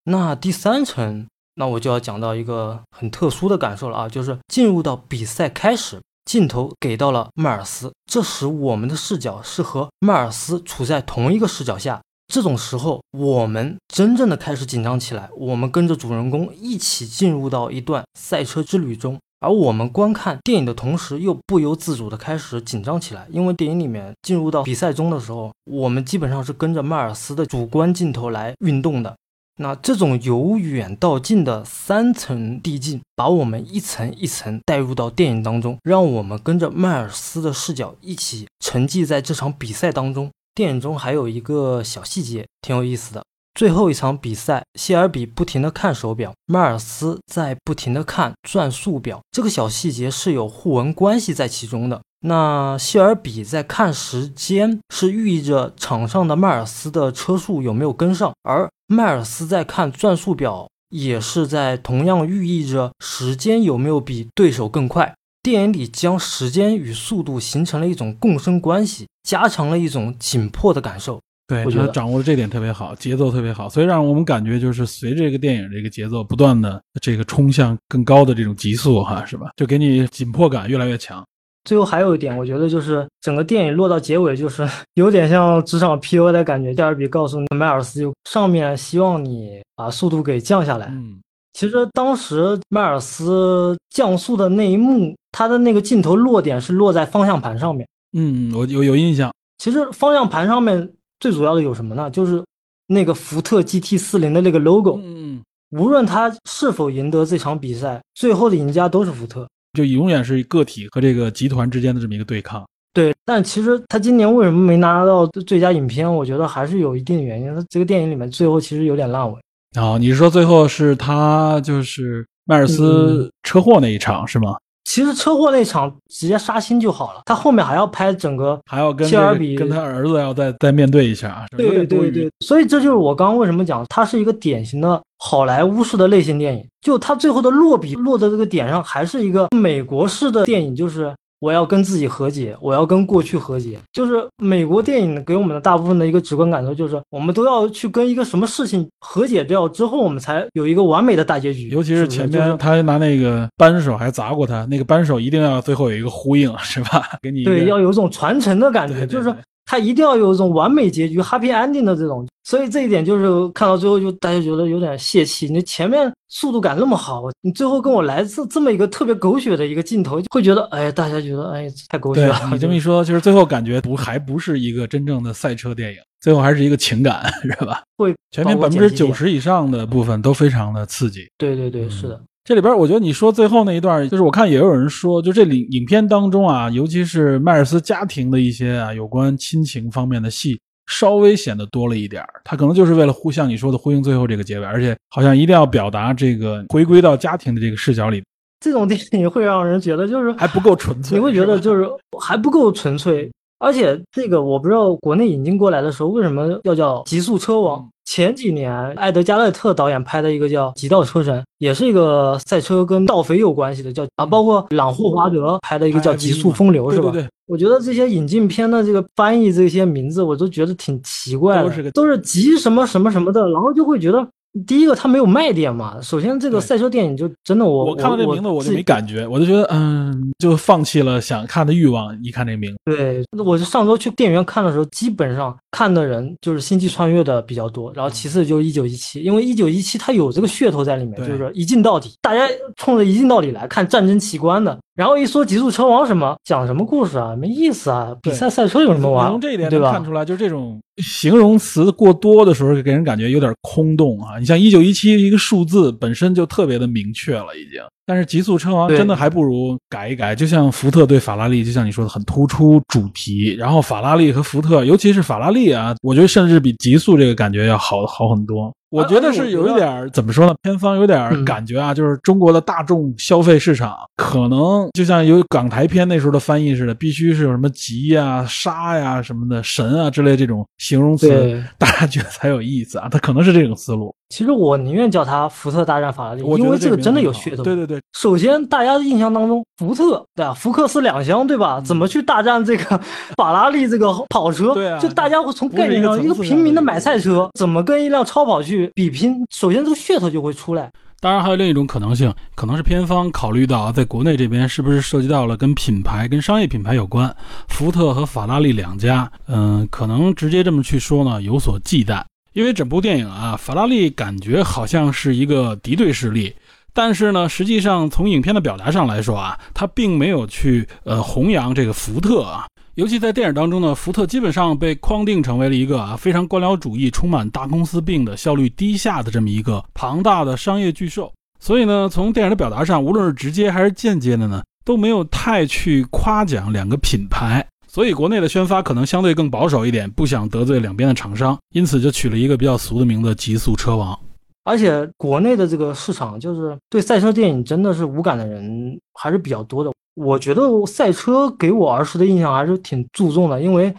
那第三层，那我就要讲到一个很特殊的感受了啊，就是进入到比赛开始，镜头给到了迈尔斯，这时我们的视角是和迈尔斯处在同一个视角下。这种时候，我们真正的开始紧张起来。我们跟着主人公一起进入到一段赛车之旅中，而我们观看电影的同时，又不由自主的开始紧张起来。因为电影里面进入到比赛中的时候，我们基本上是跟着迈尔斯的主观镜头来运动的。那这种由远到近的三层递进，把我们一层一层带入到电影当中，让我们跟着迈尔斯的视角一起沉寂在这场比赛当中。电影中还有一个小细节挺有意思的。最后一场比赛，谢尔比不停地看手表，迈尔斯在不停地看转速表。这个小细节是有互文关系在其中的。那谢尔比在看时间，是寓意着场上的迈尔斯的车速有没有跟上；而迈尔斯在看转速表，也是在同样寓意着时间有没有比对手更快。电影里将时间与速度形成了一种共生关系，加强了一种紧迫的感受。对，我觉得掌握的这点特别好，节奏特别好，所以让我们感觉就是随着这个电影这个节奏不断的这个冲向更高的这种极速哈，是吧？就给你紧迫感越来越强。最后还有一点，我觉得就是整个电影落到结尾，就是有点像职场 PUA 的感觉。第二比告诉迈尔斯，就上面希望你把速度给降下来。嗯，其实当时迈尔斯降速的那一幕，他的那个镜头落点是落在方向盘上面。嗯，我有有印象。其实方向盘上面最主要的有什么呢？就是那个福特 GT 四零的那个 logo。嗯，无论他是否赢得这场比赛，最后的赢家都是福特。就永远是个体和这个集团之间的这么一个对抗。对，但其实他今年为什么没拿到最佳影片？我觉得还是有一定的原因。他这个电影里面最后其实有点烂尾。哦，你是说最后是他就是迈尔斯车祸那一场、是吗？其实车祸那场直接杀青就好了，他后面还要拍整个还要跟切尔比跟他儿子要再再面对一下，有对对对，所以这就是我刚刚为什么讲，它是一个典型的好莱坞式的类型电影。就它最后的落笔落在这个点上，还是一个美国式的电影，就是我要跟自己和解，我要跟过去和解。就是美国电影给我们的大部分的一个直观感受，就是我们都要去跟一个什么事情和解掉之后，我们才有一个完美的大结局。尤其是前就是面他拿那个扳手还砸过他，那个扳手一定要最后有一个呼应，是吧？给你对，要有一种传承的感觉，对对就是对它一定要有一种完美结局、happy ending 的这种。所以这一点就是看到最后就大家觉得有点泄气。你前面速度感那么好，你最后跟我来这这么一个特别狗血的一个镜头，会觉得哎，大家觉得哎太狗血了。你这么一说，就是最后感觉不还不是一个真正的赛车电影，最后还是一个情感，是吧？会全片百分之九。十以上的部分都非常的刺激。对对对，是的。这里边，我觉得你说最后那一段，就是我看也有人说，就这里影片当中啊，尤其是迈尔斯家庭的一些啊有关亲情方面的戏，稍微显得多了一点儿。他可能就是为了呼像你说的呼应最后这个结尾，而且好像一定要表达这个回归到家庭的这个视角里，这种电影会让人觉得就是还不够纯粹。你会觉得就是还不够纯粹，而且这个我不知道国内引进过来的时候为什么要叫《极速车王》。前几年艾德加勒特导演拍的一个叫《极道车神》，也是一个赛车跟盗匪有关系的，叫啊，包括朗霍华德拍的一个叫《极速风流》，是吧？对对对，我觉得这些引进片的这个翻译这些名字，我都觉得挺奇怪的，都是个都是极什么什么什么的，然后就会觉得。第一个，它没有卖点嘛。首先，这个赛车电影就真的我我看到这名字我就没感觉，我就觉得嗯，就放弃了想看的欲望。一看这名字，对，我就上周去电影院看的时候，基本上看的人就是《星际穿越》的比较多，然后其次就是《一九一七》，因为《一九一七》它有这个噱头在里面，就是一镜到底，大家冲着一镜到底来看战争奇观的。然后一说《极速车王》什么，讲什么故事啊？没意思啊！比赛赛车有什么玩？从这一点能看？出来，就是这种形容词过多的时候，给人感觉有点空洞啊。你像一九一七一个数字本身就特别的明确了，已经。但是极速车王真的还不如改一改，就像福特对法拉利，就像你说的很突出主题。然后法拉利和福特，尤其是法拉利啊，我觉得甚至比极速这个感觉要好好很多。我觉得是有一点儿怎么说呢？偏方有点感觉啊，就是中国的大众消费市场可能就像有港台片那时候的翻译似的，必须是有什么急呀、杀呀、什么的神啊之类这种形容词，大家觉得才有意思啊。它可能是这种思路，其实我宁愿叫它福特大战法拉利，因为这个真的有噱头。对对对，首先，大家的印象当中，福特对吧？福克斯两厢对吧？怎么去大战这个 法拉利这个跑车？对啊就大家会从概念上，一个一个平民的买菜车，怎么跟一辆超跑去比拼？首先，这个噱头就会出来。当然，还有另一种可能性，可能是片方考虑到在国内这边是不是涉及到了跟品牌、跟商业品牌有关，福特和法拉利两家，嗯、可能直接这么去说呢，有所忌惮。因为整部电影啊，法拉利感觉好像是一个敌对势力，但是呢，实际上从影片的表达上来说啊，它并没有去呃弘扬这个福特啊。尤其在电影当中呢，福特基本上被框定成为了一个啊非常官僚主义、充满大公司病的效率低下的这么一个庞大的商业巨兽。所以呢，从电影的表达上，无论是直接还是间接的呢，都没有太去夸奖两个品牌。所以国内的宣发可能相对更保守一点，不想得罪两边的厂商，因此就取了一个比较俗的名字“极速车王而且国内的这个市场，就是对赛车电影真的是无感的人还是比较多的。我觉得赛车给我儿时的印象还是挺注重的，因为，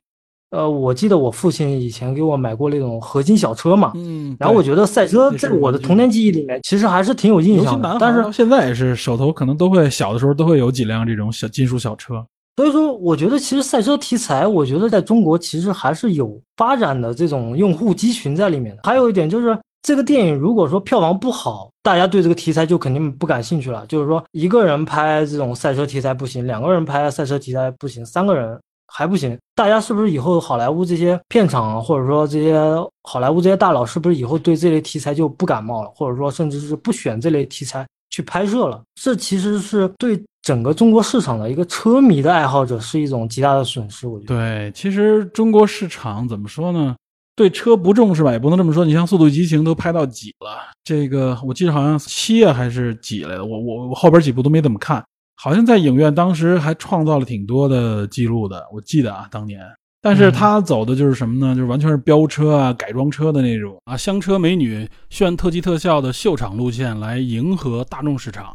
呃，我记得我父亲以前给我买过那种合金小车嘛，嗯，然后我觉得赛车在我的童年记忆里面其实还是挺有印象的，但是到现在也是手头可能都会小的时候都会有几辆这种小金属小车。所以说，我觉得其实赛车题材，我觉得在中国其实还是有发展的这种用户基群在里面的。还有一点就是，这个电影如果说票房不好，大家对这个题材就肯定不感兴趣了。就是说，一个人拍这种赛车题材不行，两个人拍赛车题材不行，三个人还不行，大家是不是以后好莱坞这些片场，或者说这些好莱坞这些大佬，是不是以后对这类题材就不感冒了，或者说甚至是不选这类题材去拍摄了？这其实是对整个中国市场的一个车迷的爱好者是一种极大的损失。我觉得，对，其实中国市场怎么说呢？对车不重视吧，也不能这么说。你像《速度与激情》都拍到几了？这个我记得好像七啊还是几来的，我我我后边几部都没怎么看。好像在影院当时还创造了挺多的记录的，我记得啊，当年。但是他走的就是什么呢？就是完全是飙车啊、改装车的那种啊，香车美女炫特技特效的秀场路线来迎合大众市场。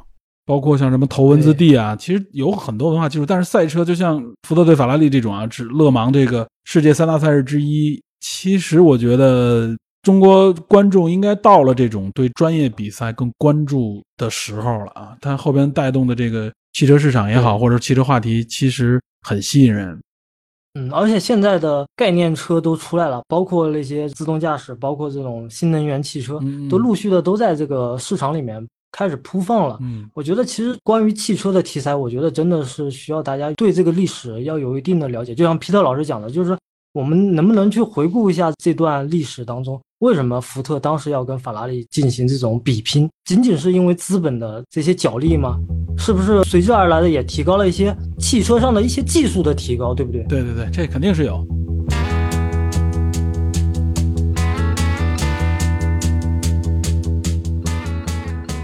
包括像什么头文字 D 啊，其实有很多文化技术，但是赛车就像福特对法拉利这种啊，是勒芒这个世界三大赛事之一。其实我觉得中国观众应该到了这种对专业比赛更关注的时候了啊。它后边带动的这个汽车市场也好，或者汽车话题，其实很吸引人。嗯，而且现在的概念车都出来了，包括那些自动驾驶，包括这种新能源汽车，嗯都陆续的都在这个市场里面开始铺放了。嗯，我觉得其实关于汽车的题材，我觉得真的是需要大家对这个历史要有一定的了解。就像皮特老师讲的，就是我们能不能去回顾一下这段历史当中，为什么福特当时要跟法拉利进行这种比拼？仅仅是因为资本的这些角力吗？是不是随之而来的也提高了一些汽车上的一些技术的提高，对不对？对对对，这肯定是有。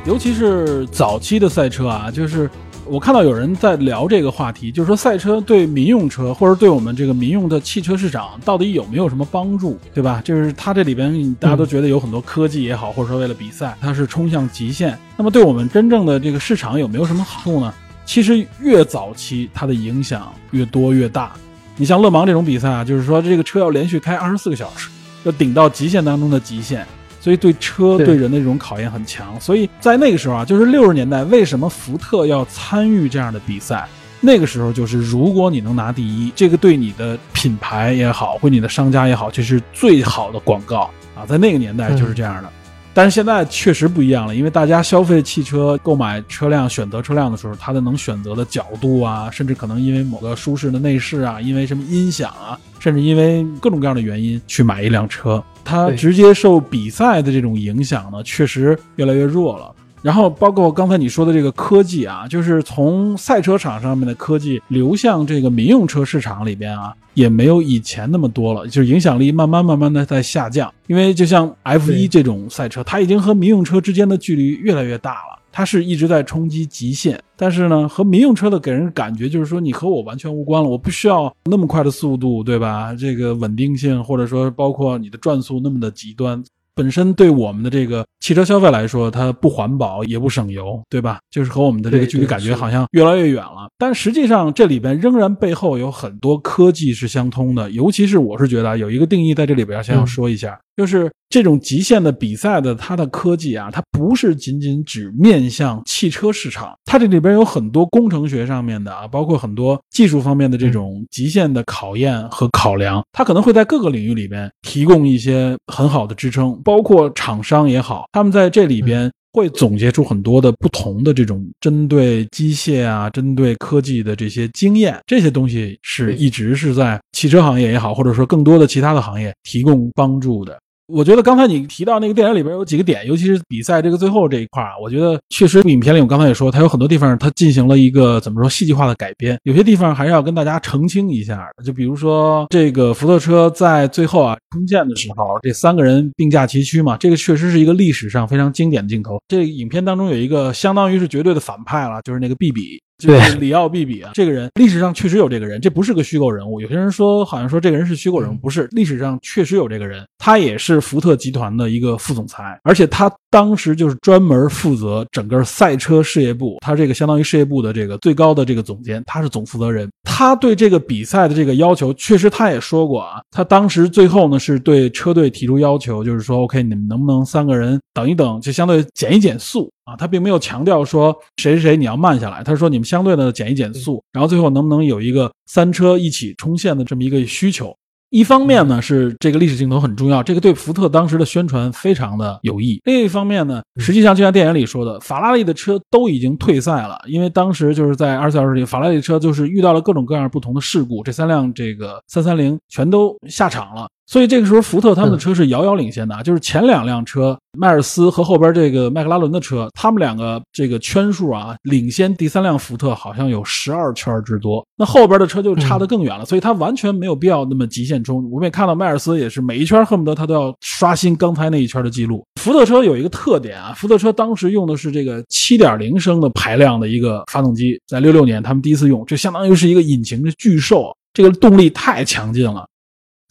尤其是早期的赛车啊，就是我看到有人在聊这个话题，就是说赛车对民用车或者对我们这个民用的汽车市场到底有没有什么帮助，对吧？就是它这里边大家都觉得有很多科技也好，或者说为了比赛，它是冲向极限。那么对我们真正的这个市场有没有什么好处呢？其实越早期它的影响越多越大。你像勒芒这种比赛啊，就是说这个车要连续开二十四个小时，要顶到极限当中的极限。所以对车对对人的这种考验很强，所以在那个时候啊，就是六十年代，为什么福特要参与这样的比赛？那个时候就是，如果你能拿第一，这个对你的品牌也好，或你的商家也好，这是最好的广告啊。在那个年代就是这样的，但是现在确实不一样了，因为大家消费汽车、购买车辆、选择车辆的时候，它的能选择的角度啊，甚至可能因为某个舒适的内饰啊，因为什么音响啊，甚至因为各种各样的原因去买一辆车。它直接受比赛的这种影响呢，确实越来越弱了。然后包括刚才你说的这个科技啊，就是从赛车场上面的科技流向这个民用车市场里边啊，也没有以前那么多了，就是影响力慢慢慢慢的在下降。因为就像 F 一这种赛车，它已经和民用车之间的距离越来越大了。它是一直在冲击极限，但是呢，和民用车的给人感觉就是说，你和我完全无关了，我不需要那么快的速度，对吧？这个稳定性，或者说包括你的转速那么的极端，本身对我们的这个汽车消费来说，它不环保也不省油，对吧？就是和我们的这个距离感觉好像越来越远了。但实际上，这里边仍然背后有很多科技是相通的，尤其是我是觉得啊有一个定义在这里边先要嗯说一下，就是这种极限的比赛的它的科技啊，它不是仅仅只面向汽车市场，它这里边有很多工程学上面的啊，包括很多技术方面的这种极限的考验和考量，它可能会在各个领域里边提供一些很好的支撑，包括厂商也好，他们在这里边。会总结出很多的不同的这种针对机械啊、针对科技的这些经验，这些东西是一直是在汽车行业也好，或者说更多的其他的行业提供帮助的。我觉得刚才你提到那个电影里边有几个点，尤其是比赛这个最后这一块儿，我觉得确实影片里我刚才也说，它有很多地方它进行了一个怎么说戏剧化的改编，有些地方还是要跟大家澄清一下。就比如说这个福特车在最后啊冲线的时候，这三个人并驾齐驱嘛，这个确实是一个历史上非常经典的镜头。这影片当中有一个相当于是绝对的反派了，就是那个毕比。就是里奥毕比啊，这个人历史上确实有这个人，这不是个虚构人物。有些人说好像说这个人是虚构人物，嗯不是，历史上确实有这个人，他也是福特集团的一个副总裁，而且他当时就是专门负责整个赛车事业部，他这个相当于事业部的这个最高的这个总监，他是总负责人。他对这个比赛的这个要求，确实他也说过啊，他当时最后呢是对车队提出要求，就是说，OK，你们能不能三个人等一等，就相对减一减速啊？他并没有强调说谁谁谁你要慢下来，他说你们相对的减一减速，然后最后能不能有一个三车一起冲线的这么一个需求。一方面呢是这个历史镜头很重要，这个对福特当时的宣传非常的有益。另一方面呢，实际上就像电影里说的，法拉利的车都已经退赛了，因为当时就是在二十四小时里，法拉利车就是遇到了各种各样不同的事故，这三辆这个三三零全都下场了。所以这个时候，福特他们的车是遥遥领先的啊，就是前两辆车，迈尔斯和后边这个麦克拉伦的车，他们两个这个圈数啊，领先第三辆福特好像有十二圈之多。那后边的车就差得更远了，所以他完全没有必要那么极限冲。我们也看到迈尔斯也是每一圈恨不得他都要刷新刚才那一圈的记录。福特车有一个特点啊，福特车当时用的是这个七点零升的排量的一个发动机，在六六年他们第一次用，就相当于是一个引擎的巨兽，这个动力太强劲了。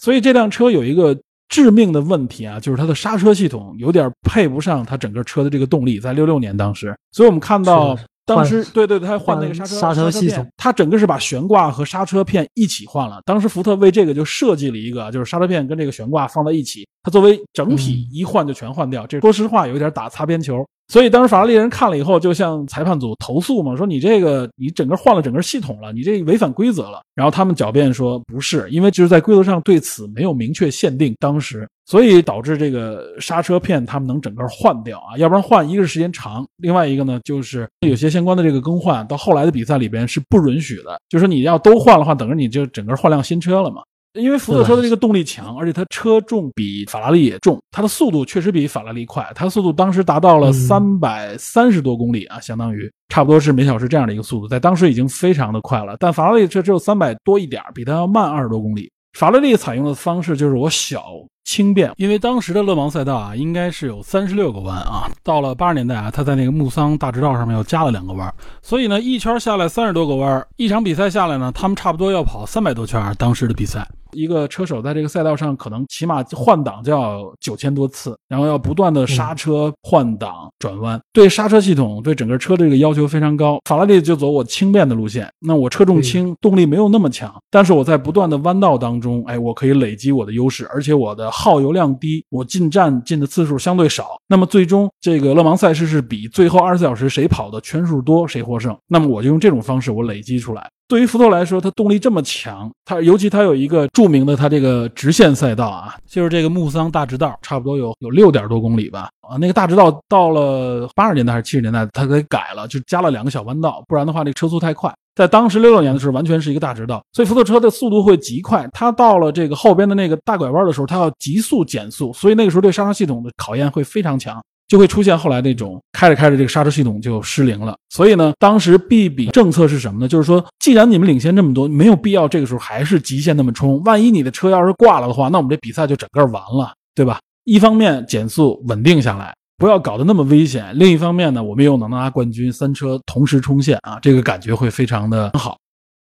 所以这辆车有一个致命的问题啊，就是它的刹车系统有点配不上它整个车的这个动力。在六六年当时，所以我们看到当时对对对，它换那个刹车刹车系统，它整个是把悬挂和刹车片一起换了。当时福特为这个就设计了一个，就是刹车片跟这个悬挂放在一起，它作为整体一换就全换掉。这说实话有点打擦边球。所以当时法拉利人看了以后，就向裁判组投诉嘛，说你这个你整个换了整个系统了，你这违反规则了。然后他们狡辩说不是，因为就是在规则上对此没有明确限定，当时所以导致这个刹车片他们能整个换掉啊，要不然换一个是时间长，另外一个呢就是有些相关的这个更换到后来的比赛里边是不允许的，就是说你要都换的话，等着你就整个换辆新车了嘛。因为福特车的这个动力强，而且它车重比法拉利也重，它的速度确实比法拉利快，它速度当时达到了三百三十多公里啊，相当于差不多是每小时这样的一个速度，在当时已经非常的快了。但法拉利车只有三百多一点，比它要慢二十多公里。法拉利采用的方式就是我小轻便，因为当时的勒芒赛道啊，应该是有三十六个弯啊，到了八十年代啊，他在那个穆桑大直道上面又加了两个弯，所以呢，一圈下来三十多个弯，一场比赛下来呢，他们差不多要跑三百多圈，当时的比赛。一个车手在这个赛道上，可能起码换挡就要九千多次，然后要不断的刹车、换挡、转弯，对刹车系统、对整个车这个要求非常高。法拉利就走我轻便的路线，那我车重轻，动力没有那么强，但是我在不断的弯道当中，哎，我可以累积我的优势，而且我的耗油量低，我进站进的次数相对少。那么最终这个勒芒赛事是比最后二十四小时谁跑的圈数多谁获胜。那么我就用这种方式我累积出来。对于福特来说，它动力这么强，它尤其它有一个著名的它这个直线赛道啊，就是这个穆桑大直道，差不多有有六点多公里吧。啊，那个大直道到了八十年代还是七十年代，它给改了，就加了两个小弯道，不然的话，这车速太快。在当时六六年的时候，完全是一个大直道，所以福特车的速度会极快。它到了这个后边的那个大拐弯的时候，它要急速减速，所以那个时候对刹车系统的考验会非常强。就会出现后来那种开着开着这个刹车系统就失灵了。所以呢，当时 B 比政策是什么呢？就是说，既然你们领先这么多，没有必要这个时候还是极限那么冲。万一你的车要是挂了的话，那我们这比赛就整个完了，对吧？一方面减速稳定下来，不要搞得那么危险；另一方面呢，我们又能拿冠军，三车同时冲线啊，这个感觉会非常的好。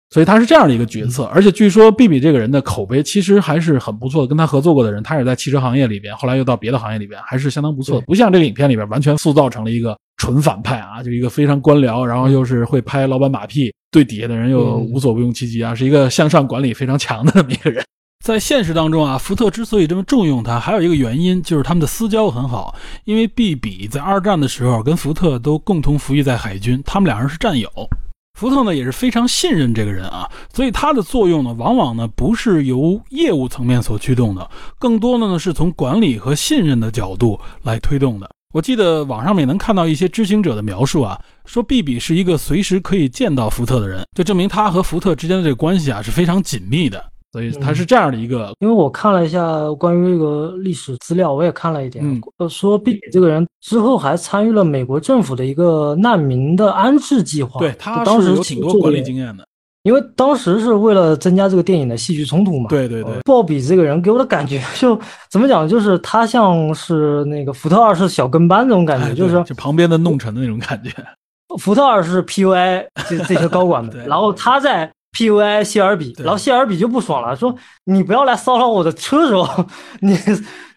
所以他是这样的一个角色，而且据说毕比这个人的口碑其实还是很不错的。跟他合作过的人，他也在汽车行业里边，后来又到别的行业里边，还是相当不错的。不像这个影片里边完全塑造成了一个纯反派啊，就一个非常官僚，然后又是会拍老板马屁，对底下的人又无所不用其极啊，是一个向上管理非常强的这么一个人。在现实当中啊，福特之所以这么重用他，还有一个原因就是他们的私交很好，因为毕比在二战的时候跟福特都共同服役在海军，他们两人是战友。福特呢也是非常信任这个人啊，所以他的作用呢，往往呢不是由业务层面所驱动的，更多的呢是从管理和信任的角度来推动的。我记得网上面能看到一些知情者的描述啊，说毕比是一个随时可以见到福特的人，就证明他和福特之间的这个关系啊是非常紧密的。所以他是这样的一个，因为我看了一下关于这个历史资料，我也看了一点，呃，说毕比这个人之后还参与了美国政府的一个难民的安置计划，对他当时有挺多管理经验的，因为当时是为了增加这个电影的戏剧冲突嘛。对对对，鲍比这个人给我的感觉 就怎么讲，就是他像是那个福特二世小跟班那种感觉，就是就旁边的弄臣的那种感觉。福特二世 PUI 这这些高管们，然后他在。PUI 谢尔比，然后谢尔比就不爽了，说你不要来骚扰我的车手，你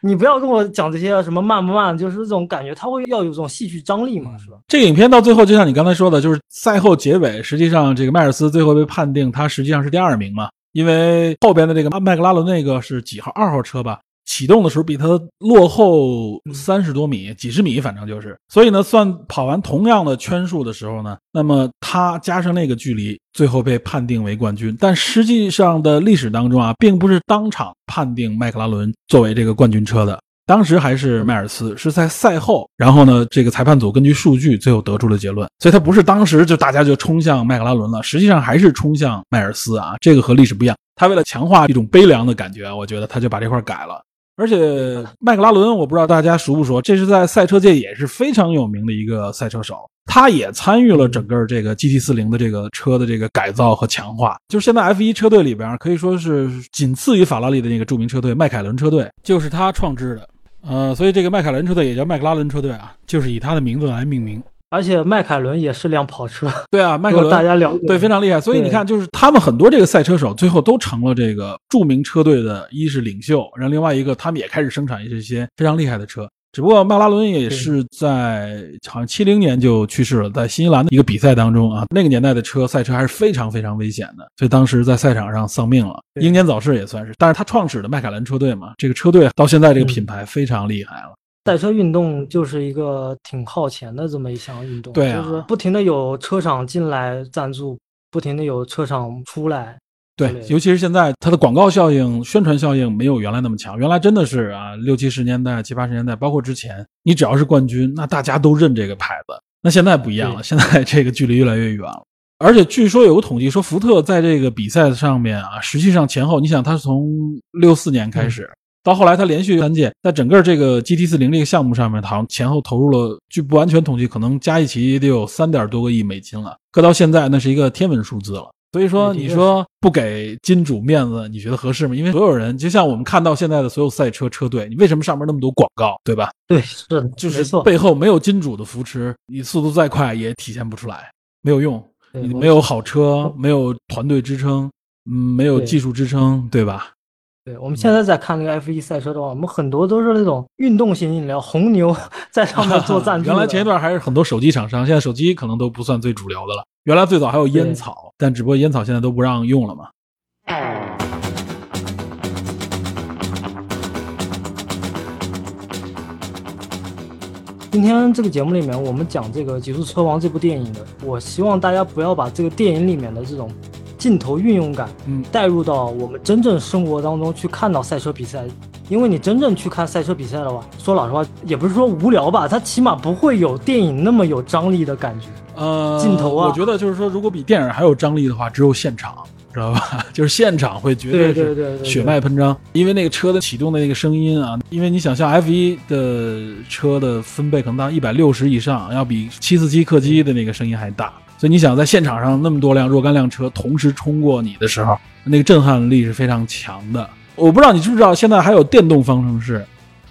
你不要跟我讲这些什么慢不慢，就是这种感觉，他会要有这种戏剧张力嘛，是吧？这个影片到最后，就像你刚才说的，就是赛后结尾，实际上这个迈尔斯最后被判定他实际上是第二名嘛，因为后边的这个麦克拉伦那个是几号二号车吧，启动的时候比他落后三十多米，几十米，反正就是，所以呢，算跑完同样的圈数的时候呢，那么他加上那个距离，最后被判定为冠军。但实际上的历史当中啊，并不是当场判定麦克拉伦作为这个冠军车的。当时还是迈尔斯，是在赛后，然后呢，这个裁判组根据数据最后得出了结论，所以他不是当时就大家就冲向麦克拉伦了，实际上还是冲向迈尔斯啊，这个和历史不一样。他为了强化一种悲凉的感觉，我觉得他就把这块改了。而且麦克拉伦，我不知道大家熟不熟，这是在赛车界也是非常有名的一个赛车手，他也参与了整个这个 GT 四零的这个车的这个改造和强化。就是现在 F 一车队里边可以说是仅次于法拉利的那个著名车队迈凯伦车队，就是他创制的。呃，所以这个迈凯伦车队也叫麦克拉伦车队啊，就是以他的名字来命名。而且迈凯伦也是辆跑车，对啊，迈凯伦大家了解对非常厉害。所以你看，就是他们很多这个赛车手最后都成了这个著名车队的，一是领袖，然后另外一个他们也开始生产一些非常厉害的车。只不过迈拉伦也是在好像七零年就去世了，在新西兰的一个比赛当中啊，那个年代的车赛车还是非常非常危险的，所以当时在赛场上丧命了，英年早逝也算是。但是他创始的迈凯伦车队嘛，这个车队到现在这个品牌非常厉害了。赛车运动就是一个挺耗钱的这么一项运动，对啊就是不停的有车厂进来赞助，不停的有车厂出来，对尤其是现在它的广告效应、宣传效应没有原来那么强。原来真的是啊，六七十年代、七八十年代，包括之前，你只要是冠军，那大家都认这个牌子。那现在不一样了，现在这个距离越来越远了。而且据说有个统计说，福特在这个比赛上面啊，实际上前后，你想他是从六四年开始。到后来，他连续三届，在整个这个 GT 四零这个项目上面，好像前后投入了，据不完全统计，可能加一起也得有三点多个亿美金了。搁到现在，那是一个天文数字了。所以说，你说不给金主面子，你觉得合适吗？因为所有人，就像我们看到现在的所有赛车车队，你为什么上面那么多广告，对吧？对，是的，就是，背后没有金主的扶持，你速度再快也体现不出来，没有用。你没有好车，没有团队支撑，嗯，没有技术支撑，对吧？对，我们现在在看那个 F 一赛车的话，我们很多都是那种运动型饮料，红牛 在上面做赞助的。原来前一段还是很多手机厂商，现在手机可能都不算最主流的了。原来最早还有烟草，但只不过烟草现在都不让用了嘛。今天这个节目里面，我们讲这个《极速车王》这部电影的，我希望大家不要把这个电影里面的这种镜头运用感嗯，带入到我们真正生活当中去看到赛车比赛，因为你真正去看赛车比赛的话，说老实话，也不是说无聊吧，它起码不会有电影那么有张力的感觉。呃，镜头啊我觉得就是说，如果比电影还有张力的话，只有现场，知道吧？就是现场会绝对对是血脉喷张，因为那个车的启动的那个声音啊，因为你想像 F 一的车的分贝可能到一百六十以上，要比七四七客机的那个声音还大，所以你想在现场上那么多辆若干辆车同时冲过你的时候，那个震撼力是非常强的。我不知道你知不知道，现在还有电动方程式，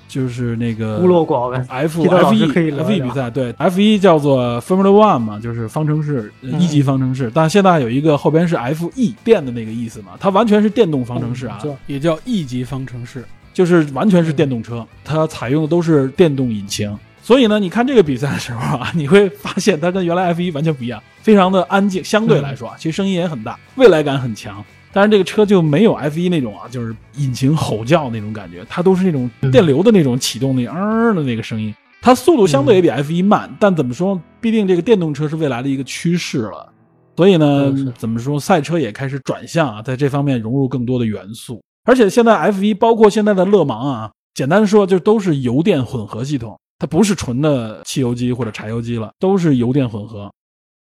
就是那个孤陋寡闻。F F 一 F 一比赛，对。F 一叫做 Formula One 嘛，就是方程式一级方程式，但现在有一个后边是 F E 电的那个意思嘛，它完全是电动方程式啊嗯，也叫 E 级方程式，就是完全是电动车，它采用的都是电动引擎。所以呢，你看这个比赛的时候啊，你会发现它跟原来 F 一完全不一样，非常的安静。相对来说啊，其实声音也很大，未来感很强。但是这个车就没有 F 一那种啊，就是引擎吼叫那种感觉，它都是那种电流的那种启动那嗯儿的那个声音。它速度相对也比 F 一慢，但怎么说，毕竟这个电动车是未来的一个趋势了。所以呢怎么说，赛车也开始转向啊，在这方面融入更多的元素。而且现在 F 一包括现在的勒芒啊，简单说就都是油电混合系统，它不是纯的汽油机或者柴油机了，都是油电混合。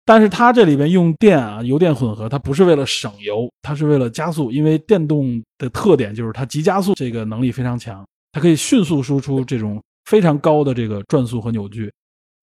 但是它这里边用电啊，油电混合，它不是为了省油，它是为了加速，因为电动的特点就是它急加速这个能力非常强，它可以迅速输出这种非常高的这个转速和扭矩。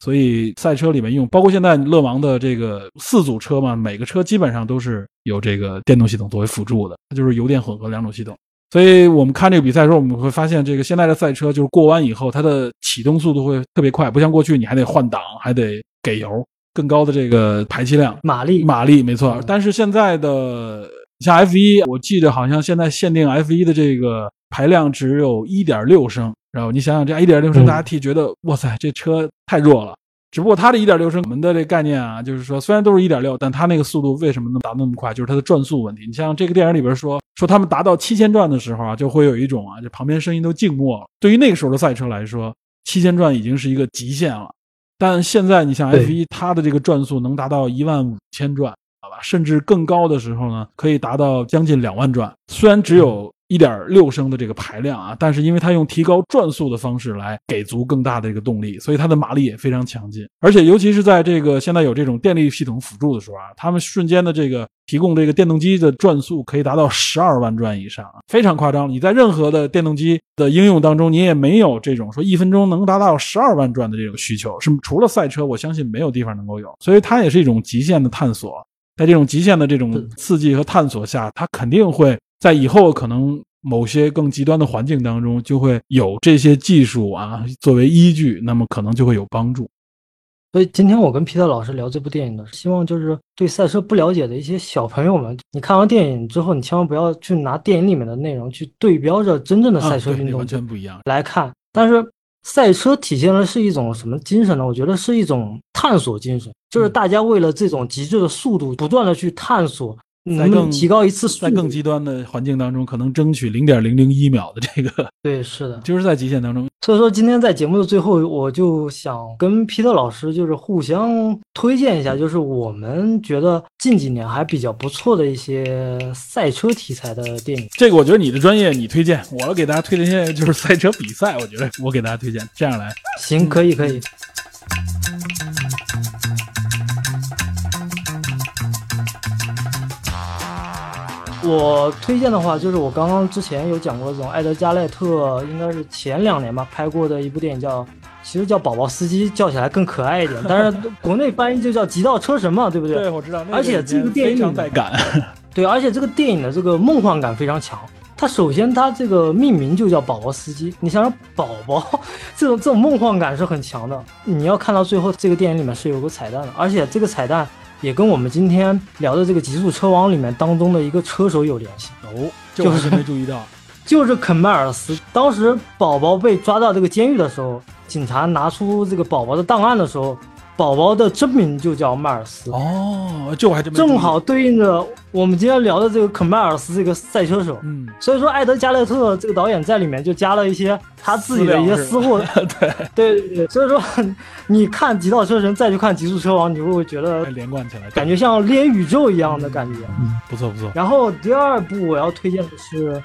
所以赛车里面用，包括现在勒芒的这个四组车嘛，每个车基本上都是有这个电动系统作为辅助的，它就是油电混合两种系统。所以我们看这个比赛的时候，我们会发现这个现在的赛车就是过弯以后，它的启动速度会特别快，不像过去你还得换挡，还得给油。更高的这个排气量、马力，马力，没错嗯。但是现在的像 F 一，我记得好像现在限定 F 一的这个排量只有一点六升，然后你想想这一点六升，嗯大家提觉得哇塞，这车太弱了。只不过它的一点六升，我们的这概念啊，就是说虽然都是一点六，但它那个速度为什么能达那么快？就是它的转速问题。你像这个电影里边说，说他们达到七千转的时候啊，就会有一种啊，就旁边声音都静默了。对于那个时候的赛车来说，七千转已经是一个极限了。但现在你像 F 一，它的这个转速能达到一万五千转，好吧，甚至更高的时候呢，可以达到将近两万转。虽然只有一点六升的这个排量啊，但是因为它用提高转速的方式来给足更大的这个动力，所以它的马力也非常强劲。而且尤其是在这个现在有这种电力系统辅助的时候啊，他们瞬间的这个提供这个电动机的转速可以达到十二万转以上啊，非常夸张。你在任何的电动机的应用当中，你也没有这种说一分钟能达到十二万转的这种需求，是除了赛车，我相信没有地方能够有。所以它也是一种极限的探索。在这种极限的这种刺激和探索下，它肯定会在以后可能某些更极端的环境当中，就会有这些技术啊作为依据，那么可能就会有帮助。所以今天我跟皮特老师聊这部电影呢，希望就是对赛车不了解的一些小朋友们，你看完电影之后，你千万不要去拿电影里面的内容去对标着真正的赛车运动完全不一样。来看。但是赛车体现的是一种什么精神呢？我觉得是一种探索精神，就是嗯大家为了这种极致的速度，不断的去探索，能在更提高一次在更。极端的环境当中，可能争取零点零零一秒的这个，对，是的。就是在极限当中。所以说，今天在节目的最后，我就想跟皮特老师就是互相推荐一下，就是我们觉得近几年还比较不错的一些赛车题材的电影。这个我觉得你的专业你推荐，我给大家推荐就是赛车比赛，我觉得我给大家推荐这样来。行，可以，可以。我推荐的话，就是我刚刚之前有讲过，这种艾德加赖特应该是前两年吧拍过的一部电影叫，其实叫《宝宝司机》，叫起来更可爱一点，但是 国内翻译就叫《极道车神》嘛，对不对？对，我知道。而且这个电影非常带感。对，而且这个电影的这个梦幻感非常强。它首先它这个命名就叫宝宝司机，你想想宝宝这种这种梦幻感是很强的。你要看到最后这个电影里面是有个彩蛋的，而且这个彩蛋也跟我们今天聊的这个《极速车王》里面当中的一个车手有联系，哦，这我还真没注意到。就是肯迈尔斯。当时宝宝被抓到这个监狱的时候，警察拿出这个宝宝的档案的时候，宝宝的真名就叫迈尔斯。哦，这我还真正好对应着我们今天聊的这个肯迈尔斯这个赛车手，嗯，所以说艾德加列特这个导演在里面就加了一些他自己的一些私货，对，对对对，所以说你看《极道车神》再去看《极速车王》，你会觉得连贯起来，感觉像连宇宙一样的感觉。嗯，不错不错。然后第二部我要推荐的是，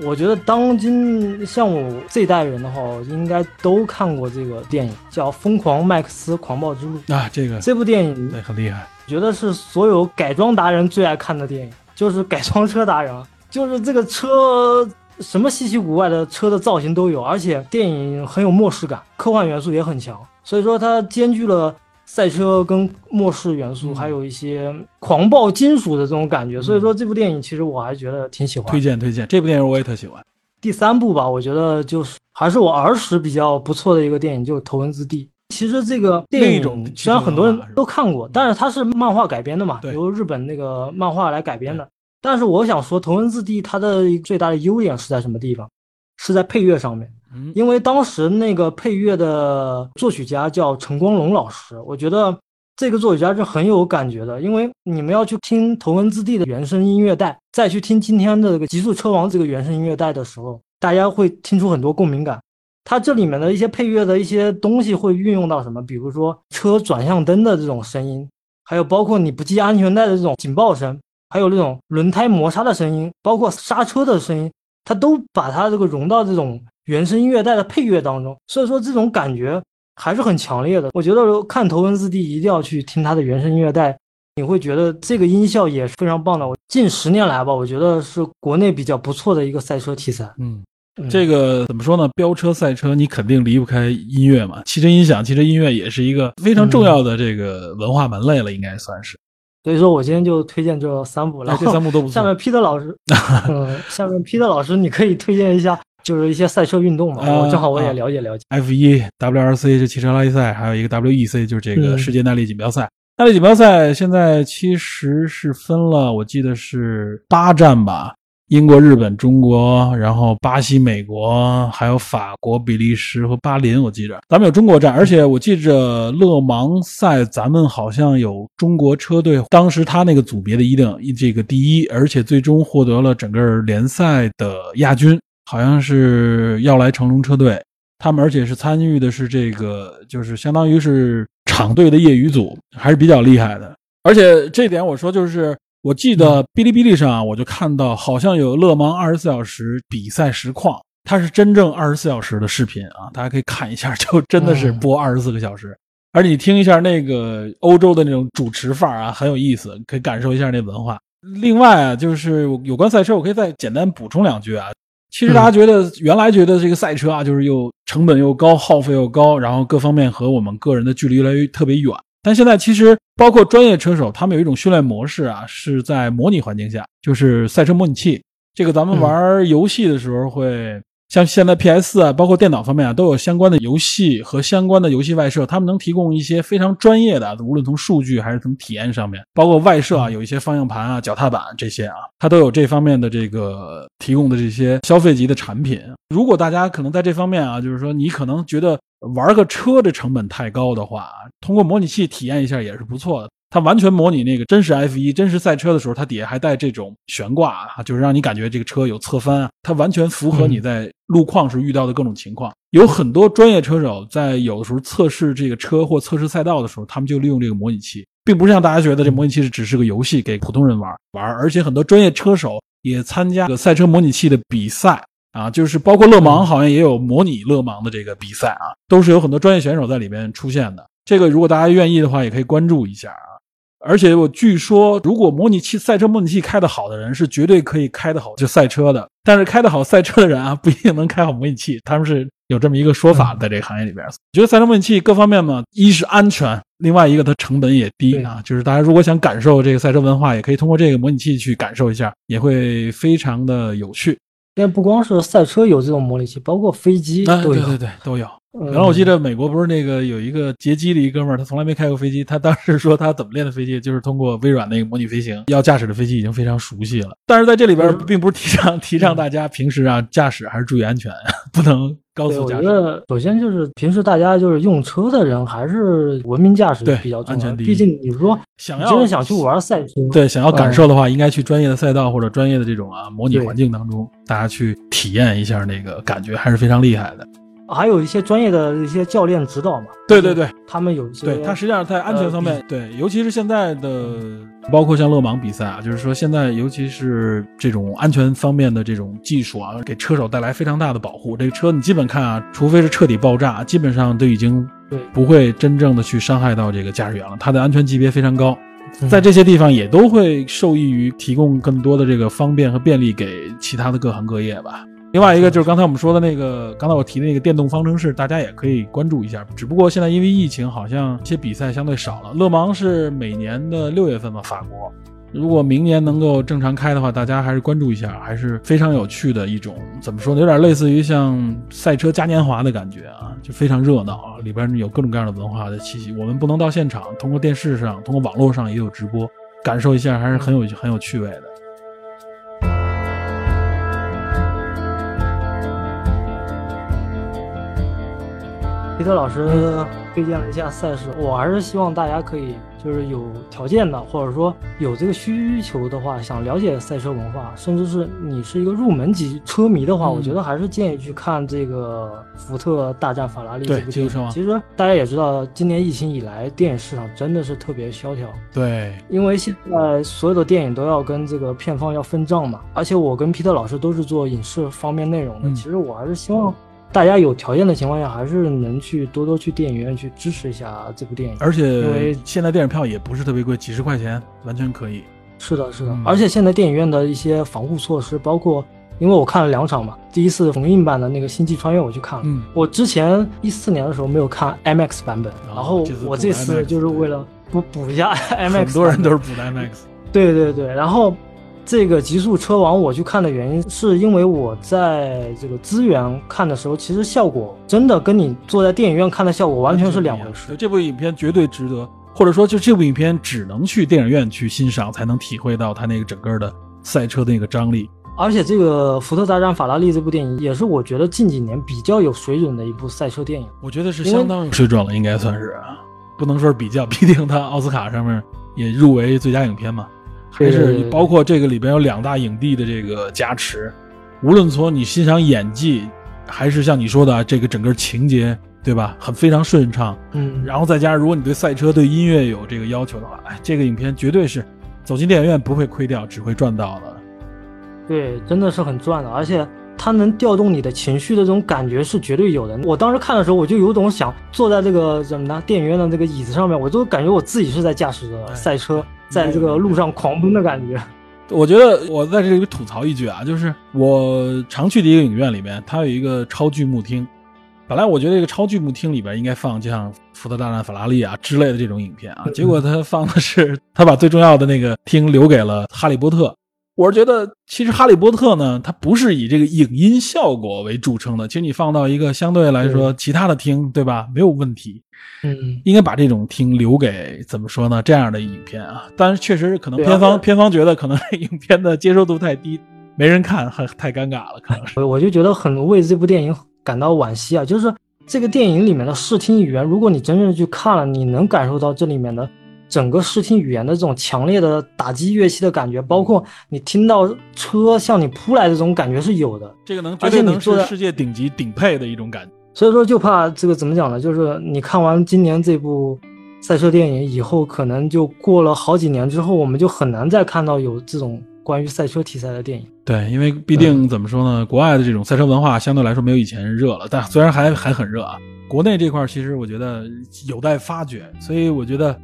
我觉得当今像我这一代人的话，应该都看过这个电影，叫《疯狂麦克斯狂暴之路》。啊，这个这部电影对很厉害。我觉得是所有改装达人最爱看的电影，就是改装车达人，啊，就是这个车什么稀奇古怪的车的造型都有，而且电影很有末世感，科幻元素也很强，所以说它兼具了赛车跟末世元素，嗯还有一些狂暴金属的这种感觉，所以说这部电影其实我还觉得挺喜欢。推荐推荐，这部电影我也特喜欢。第三部吧，我觉得就是还是我儿时比较不错的一个电影，就是《头文字 D》。其实这个电影虽然很多人都看过，但是它是漫画改编的嘛，由日本那个漫画来改编的。但是我想说，《头文字 D》它的最大的优点是在什么地方？是在配乐上面。因为当时那个配乐的作曲家叫陈光荣老师，我觉得这个作曲家是很有感觉的。因为你们要去听《头文字 D》的原声音乐带，再去听今天的这个《极速车王》这个原声音乐带的时候，大家会听出很多共鸣感。它这里面的一些配乐的一些东西会运用到什么？比如说车转向灯的这种声音，还有包括你不系安全带的这种警报声，还有那种轮胎摩擦的声音，包括刹车的声音，它都把它这个融到这种原声音乐带的配乐当中，所以说这种感觉还是很强烈的。我觉得看头文字 D 一定要去听它的原声音乐带，你会觉得这个音效也是非常棒的。我近十年来吧，我觉得是国内比较不错的一个赛车题材。嗯，嗯这个怎么说呢？飙车、赛车，你肯定离不开音乐嘛。汽车音响、汽车音乐也是一个非常重要的这个文化门类了，应该算是。所以说我今天就推荐这三部，然哎，后这三部都不错下面。Peter 老师，嗯，下面 Peter 老师你可以推荐一下，就是一些赛车运动嘛，正好我也啊了解了解。F 一、WRC 是汽车拉力赛，还有一个 WEC 就是这个嗯世界耐力锦标赛。耐力锦标赛现在其实是分了，我记得是八站吧，英国、日本、中国，然后巴西、美国，还有法国、比利时和巴林。我记着咱们有中国站，而且我记着勒芒赛咱们好像有中国车队，当时他那个组别的一等这个第一，而且最终获得了整个联赛的亚军，好像是要来成龙车队。他们而且是参与的是这个，就是相当于是厂队的业余组，还是比较厉害的。而且这点我说，就是我记得哔哩哔哩上啊，我就看到好像有勒芒二十四小时比赛实况，它是真正二十四小时的视频啊，大家可以看一下，就真的是播二十四个小时。而你听一下那个欧洲的那种主持范儿啊，很有意思，可以感受一下那文化。另外啊，就是有关赛车，我可以再简单补充两句啊。其实大家觉得原来觉得这个赛车啊，就是又成本又高，耗费又高，然后各方面和我们个人的距离越来越特别远。但现在其实包括专业车手，他们有一种训练模式啊，是在模拟环境下，就是赛车模拟器。这个咱们玩游戏的时候会。像现在 PS 啊，包括电脑方面啊，都有相关的游戏和相关的游戏外设，他们能提供一些非常专业的，无论从数据还是从体验上面，包括外设啊，有一些方向盘啊、脚踏板这些啊，它都有这方面的这个提供的这些消费级的产品。如果大家可能在这方面啊，就是说你可能觉得玩个车的成本太高的话，通过模拟器体验一下也是不错的。它完全模拟那个真实 F 一真实赛车的时候，它底下还带这种悬挂啊，就是让你感觉这个车有侧翻啊，它完全符合你在路况时遇到的各种情况。有很多专业车手在有的时候测试这个车或测试赛道的时候，他们就利用这个模拟器，并不是像大家觉得这模拟器是只是个游戏给普通人玩玩，而且很多专业车手也参加赛车模拟器的比赛啊，就是包括勒芒好像也有模拟勒芒的这个比赛啊，都是有很多专业选手在里面出现的。这个如果大家愿意的话，也可以关注一下啊。而且我据说，如果模拟器赛车模拟器开得好的人，是绝对可以开得好就赛车的。但是开得好赛车的人啊，不一定能开好模拟器。他们是有这么一个说法，在这个行业里边。觉得赛车模拟器各方面嘛，一是安全，另外一个它成本也低啊。就是大家如果想感受这个赛车文化，也可以通过这个模拟器去感受一下，也会非常的有趣。但不光是赛车有这种模拟器，包括飞机都有。对对对，都有。原来我记得美国不是那个有一个劫机的一哥们儿，他从来没开过飞机。他当时说他怎么练的飞机，就是通过微软那个模拟飞行，要驾驶的飞机已经非常熟悉了。但是在这里边，并不是提倡提倡大家平时啊驾驶还是注意安全，不能高速驾驶。我觉得首先就是平时大家就是用车的人还是文明驾驶比较安全第一。毕竟你说想要真的想去玩赛车，对想要感受的话，应该去专业的赛道或者专业的这种啊模拟环境当中，大家去体验一下那个感觉，还是非常厉害的。还有一些专业的一些教练指导嘛？对对对，他们有一些。对他实际上在安全方面，对，尤其是现在的，包括像勒芒比赛啊，就是说现在尤其是这种安全方面的这种技术啊，给车手带来非常大的保护。这个车你基本看啊，除非是彻底爆炸，基本上都已经不会真正的去伤害到这个驾驶员了。它的安全级别非常高，在这些地方也都会受益于提供更多的这个方便和便利给其他的各行各业吧。另外一个就是刚才我们说的那个，刚才我提那个电动方程式，大家也可以关注一下。只不过现在因为疫情，好像一些比赛相对少了。勒芒是每年的六月份吧，法国。如果明年能够正常开的话，大家还是关注一下，还是非常有趣的一种。怎么说呢？有点类似于像赛车嘉年华的感觉啊，就非常热闹啊，里边有各种各样的文化的气息。我们不能到现场，通过电视上、通过网络上也有直播，感受一下，还是很有很有趣味的。皮特老师推荐了一下赛事，我还是希望大家可以就是有条件的，或者说有这个需求的话，想了解赛车文化，甚至是你是一个入门级车迷的话，我觉得还是建议去看这个《福特大战法拉利》这部电影。其实大家也知道，今年疫情以来，电影市场真的是特别萧条。对，因为现在所有的电影都要跟这个片方要分账嘛，而且我跟皮特老师都是做影视方面内容的，其实我还是希望。大家有条件的情况下，还是能去多多去电影院去支持一下这部电影。而且，因为现在电影票也不是特别贵，几十块钱完全可以。是的，是的。而且现在电影院的一些防护措施，包括因为我看了两场嘛，第一次重映版的那个《星际穿越》我去看了。嗯。我之前一四年的时候没有看 IMAX 版本，然后我这次就是为了补补一下 IMAX。很多人都是补 IMAX。对对对，然后。这个极速车王我去看的原因，是因为我在这个资源看的时候，其实效果真的跟你坐在电影院看的效果完全是两回事。这部影片绝对值得或者说就这部影片只能去电影院去欣赏，才能体会到它那个整个的赛车的那个张力。而且这个《福特大战法拉利》这部电影也是我觉得近几年比较有水准的一部赛车电影。我觉得是相当有水准了，应该算是啊，不能说是比较，毕竟它奥斯卡上面也入围最佳影片嘛，还是包括这个里边有两大影帝的这个加持。无论从你欣赏演技，还是像你说的这个整个情节，对吧？很非常顺畅。嗯，然后再加上如果你对赛车、对音乐有这个要求的话，哎，这个影片绝对是走进电影院不会亏掉，只会赚到的。对，真的是很赚的，而且它能调动你的情绪的这种感觉是绝对有的。我当时看的时候，我就有种想坐在这个怎么呢电影院的这个椅子上面，我就感觉我自己是在驾驶着赛车，在这个路上狂奔的感觉。我觉得我在这里吐槽一句啊，就是我常去的一个影院里面，它有一个超巨幕厅。本来我觉得这个超巨幕厅里边应该放就像《福特大战法拉利》啊之类的这种影片啊，结果他放的是他把最重要的那个厅留给了《哈利波特》。我是觉得，其实《哈利波特》呢，它不是以这个影音效果为著称的。其实你放到一个相对来说其他的厅，对吧？没有问题。嗯，应该把这种厅留给怎么说呢？这样的影片啊，但是确实可能片方片方觉得可能影片的接受度太低，没人看，很太尴尬了。可能是，我就觉得很为这部电影感到惋惜啊。就是这个电影里面的视听语言，如果你真正去看了，你能感受到这里面的。整个视听语言的这种强烈的打击乐器的感觉，包括你听到车向你扑来的这种感觉是有的。这个能绝对能是世界顶级顶配的一种感觉。所以说，就怕这个怎么讲呢？就是你看完今年这部赛车电影以后，可能就过了好几年之后，我们就很难再看到有这种关于赛车题材的电影。对，因为毕竟怎么说呢，国外的这种赛车文化相对来说没有以前热了，但虽然还还很热啊。国内这块其实我觉得有待发掘，所以我觉得。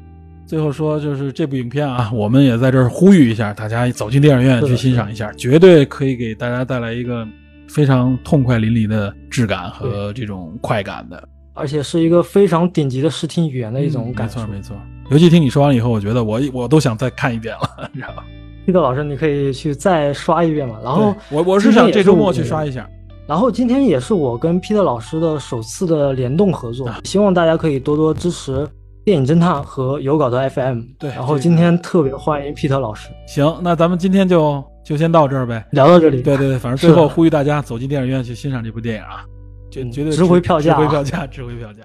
最后说，就是这部影片啊，我们也在这儿呼吁一下，大家走进电影院去欣赏一下，绝对可以给大家带来一个非常痛快淋漓的质感和这种快感的，而且是一个非常顶级的视听语言的一种感受。没错没错，尤其听你说完了以后，我觉得我我都想再看一遍了，你知道吧？毕德老师，你可以去再刷一遍嘛。然后我我是想这周末去刷一下。然后今天也是我跟皮特老师的首次的联动合作，希望大家可以多多支持。电影侦探和有稿的 FM，对，然后今天特别欢迎 Peter 老师。行，那咱们今天就就先到这儿呗，聊到这里。对对对，反正最后呼吁大家走进电影院去欣赏这部电影啊，就绝对值回票价，值回票价，值回票价。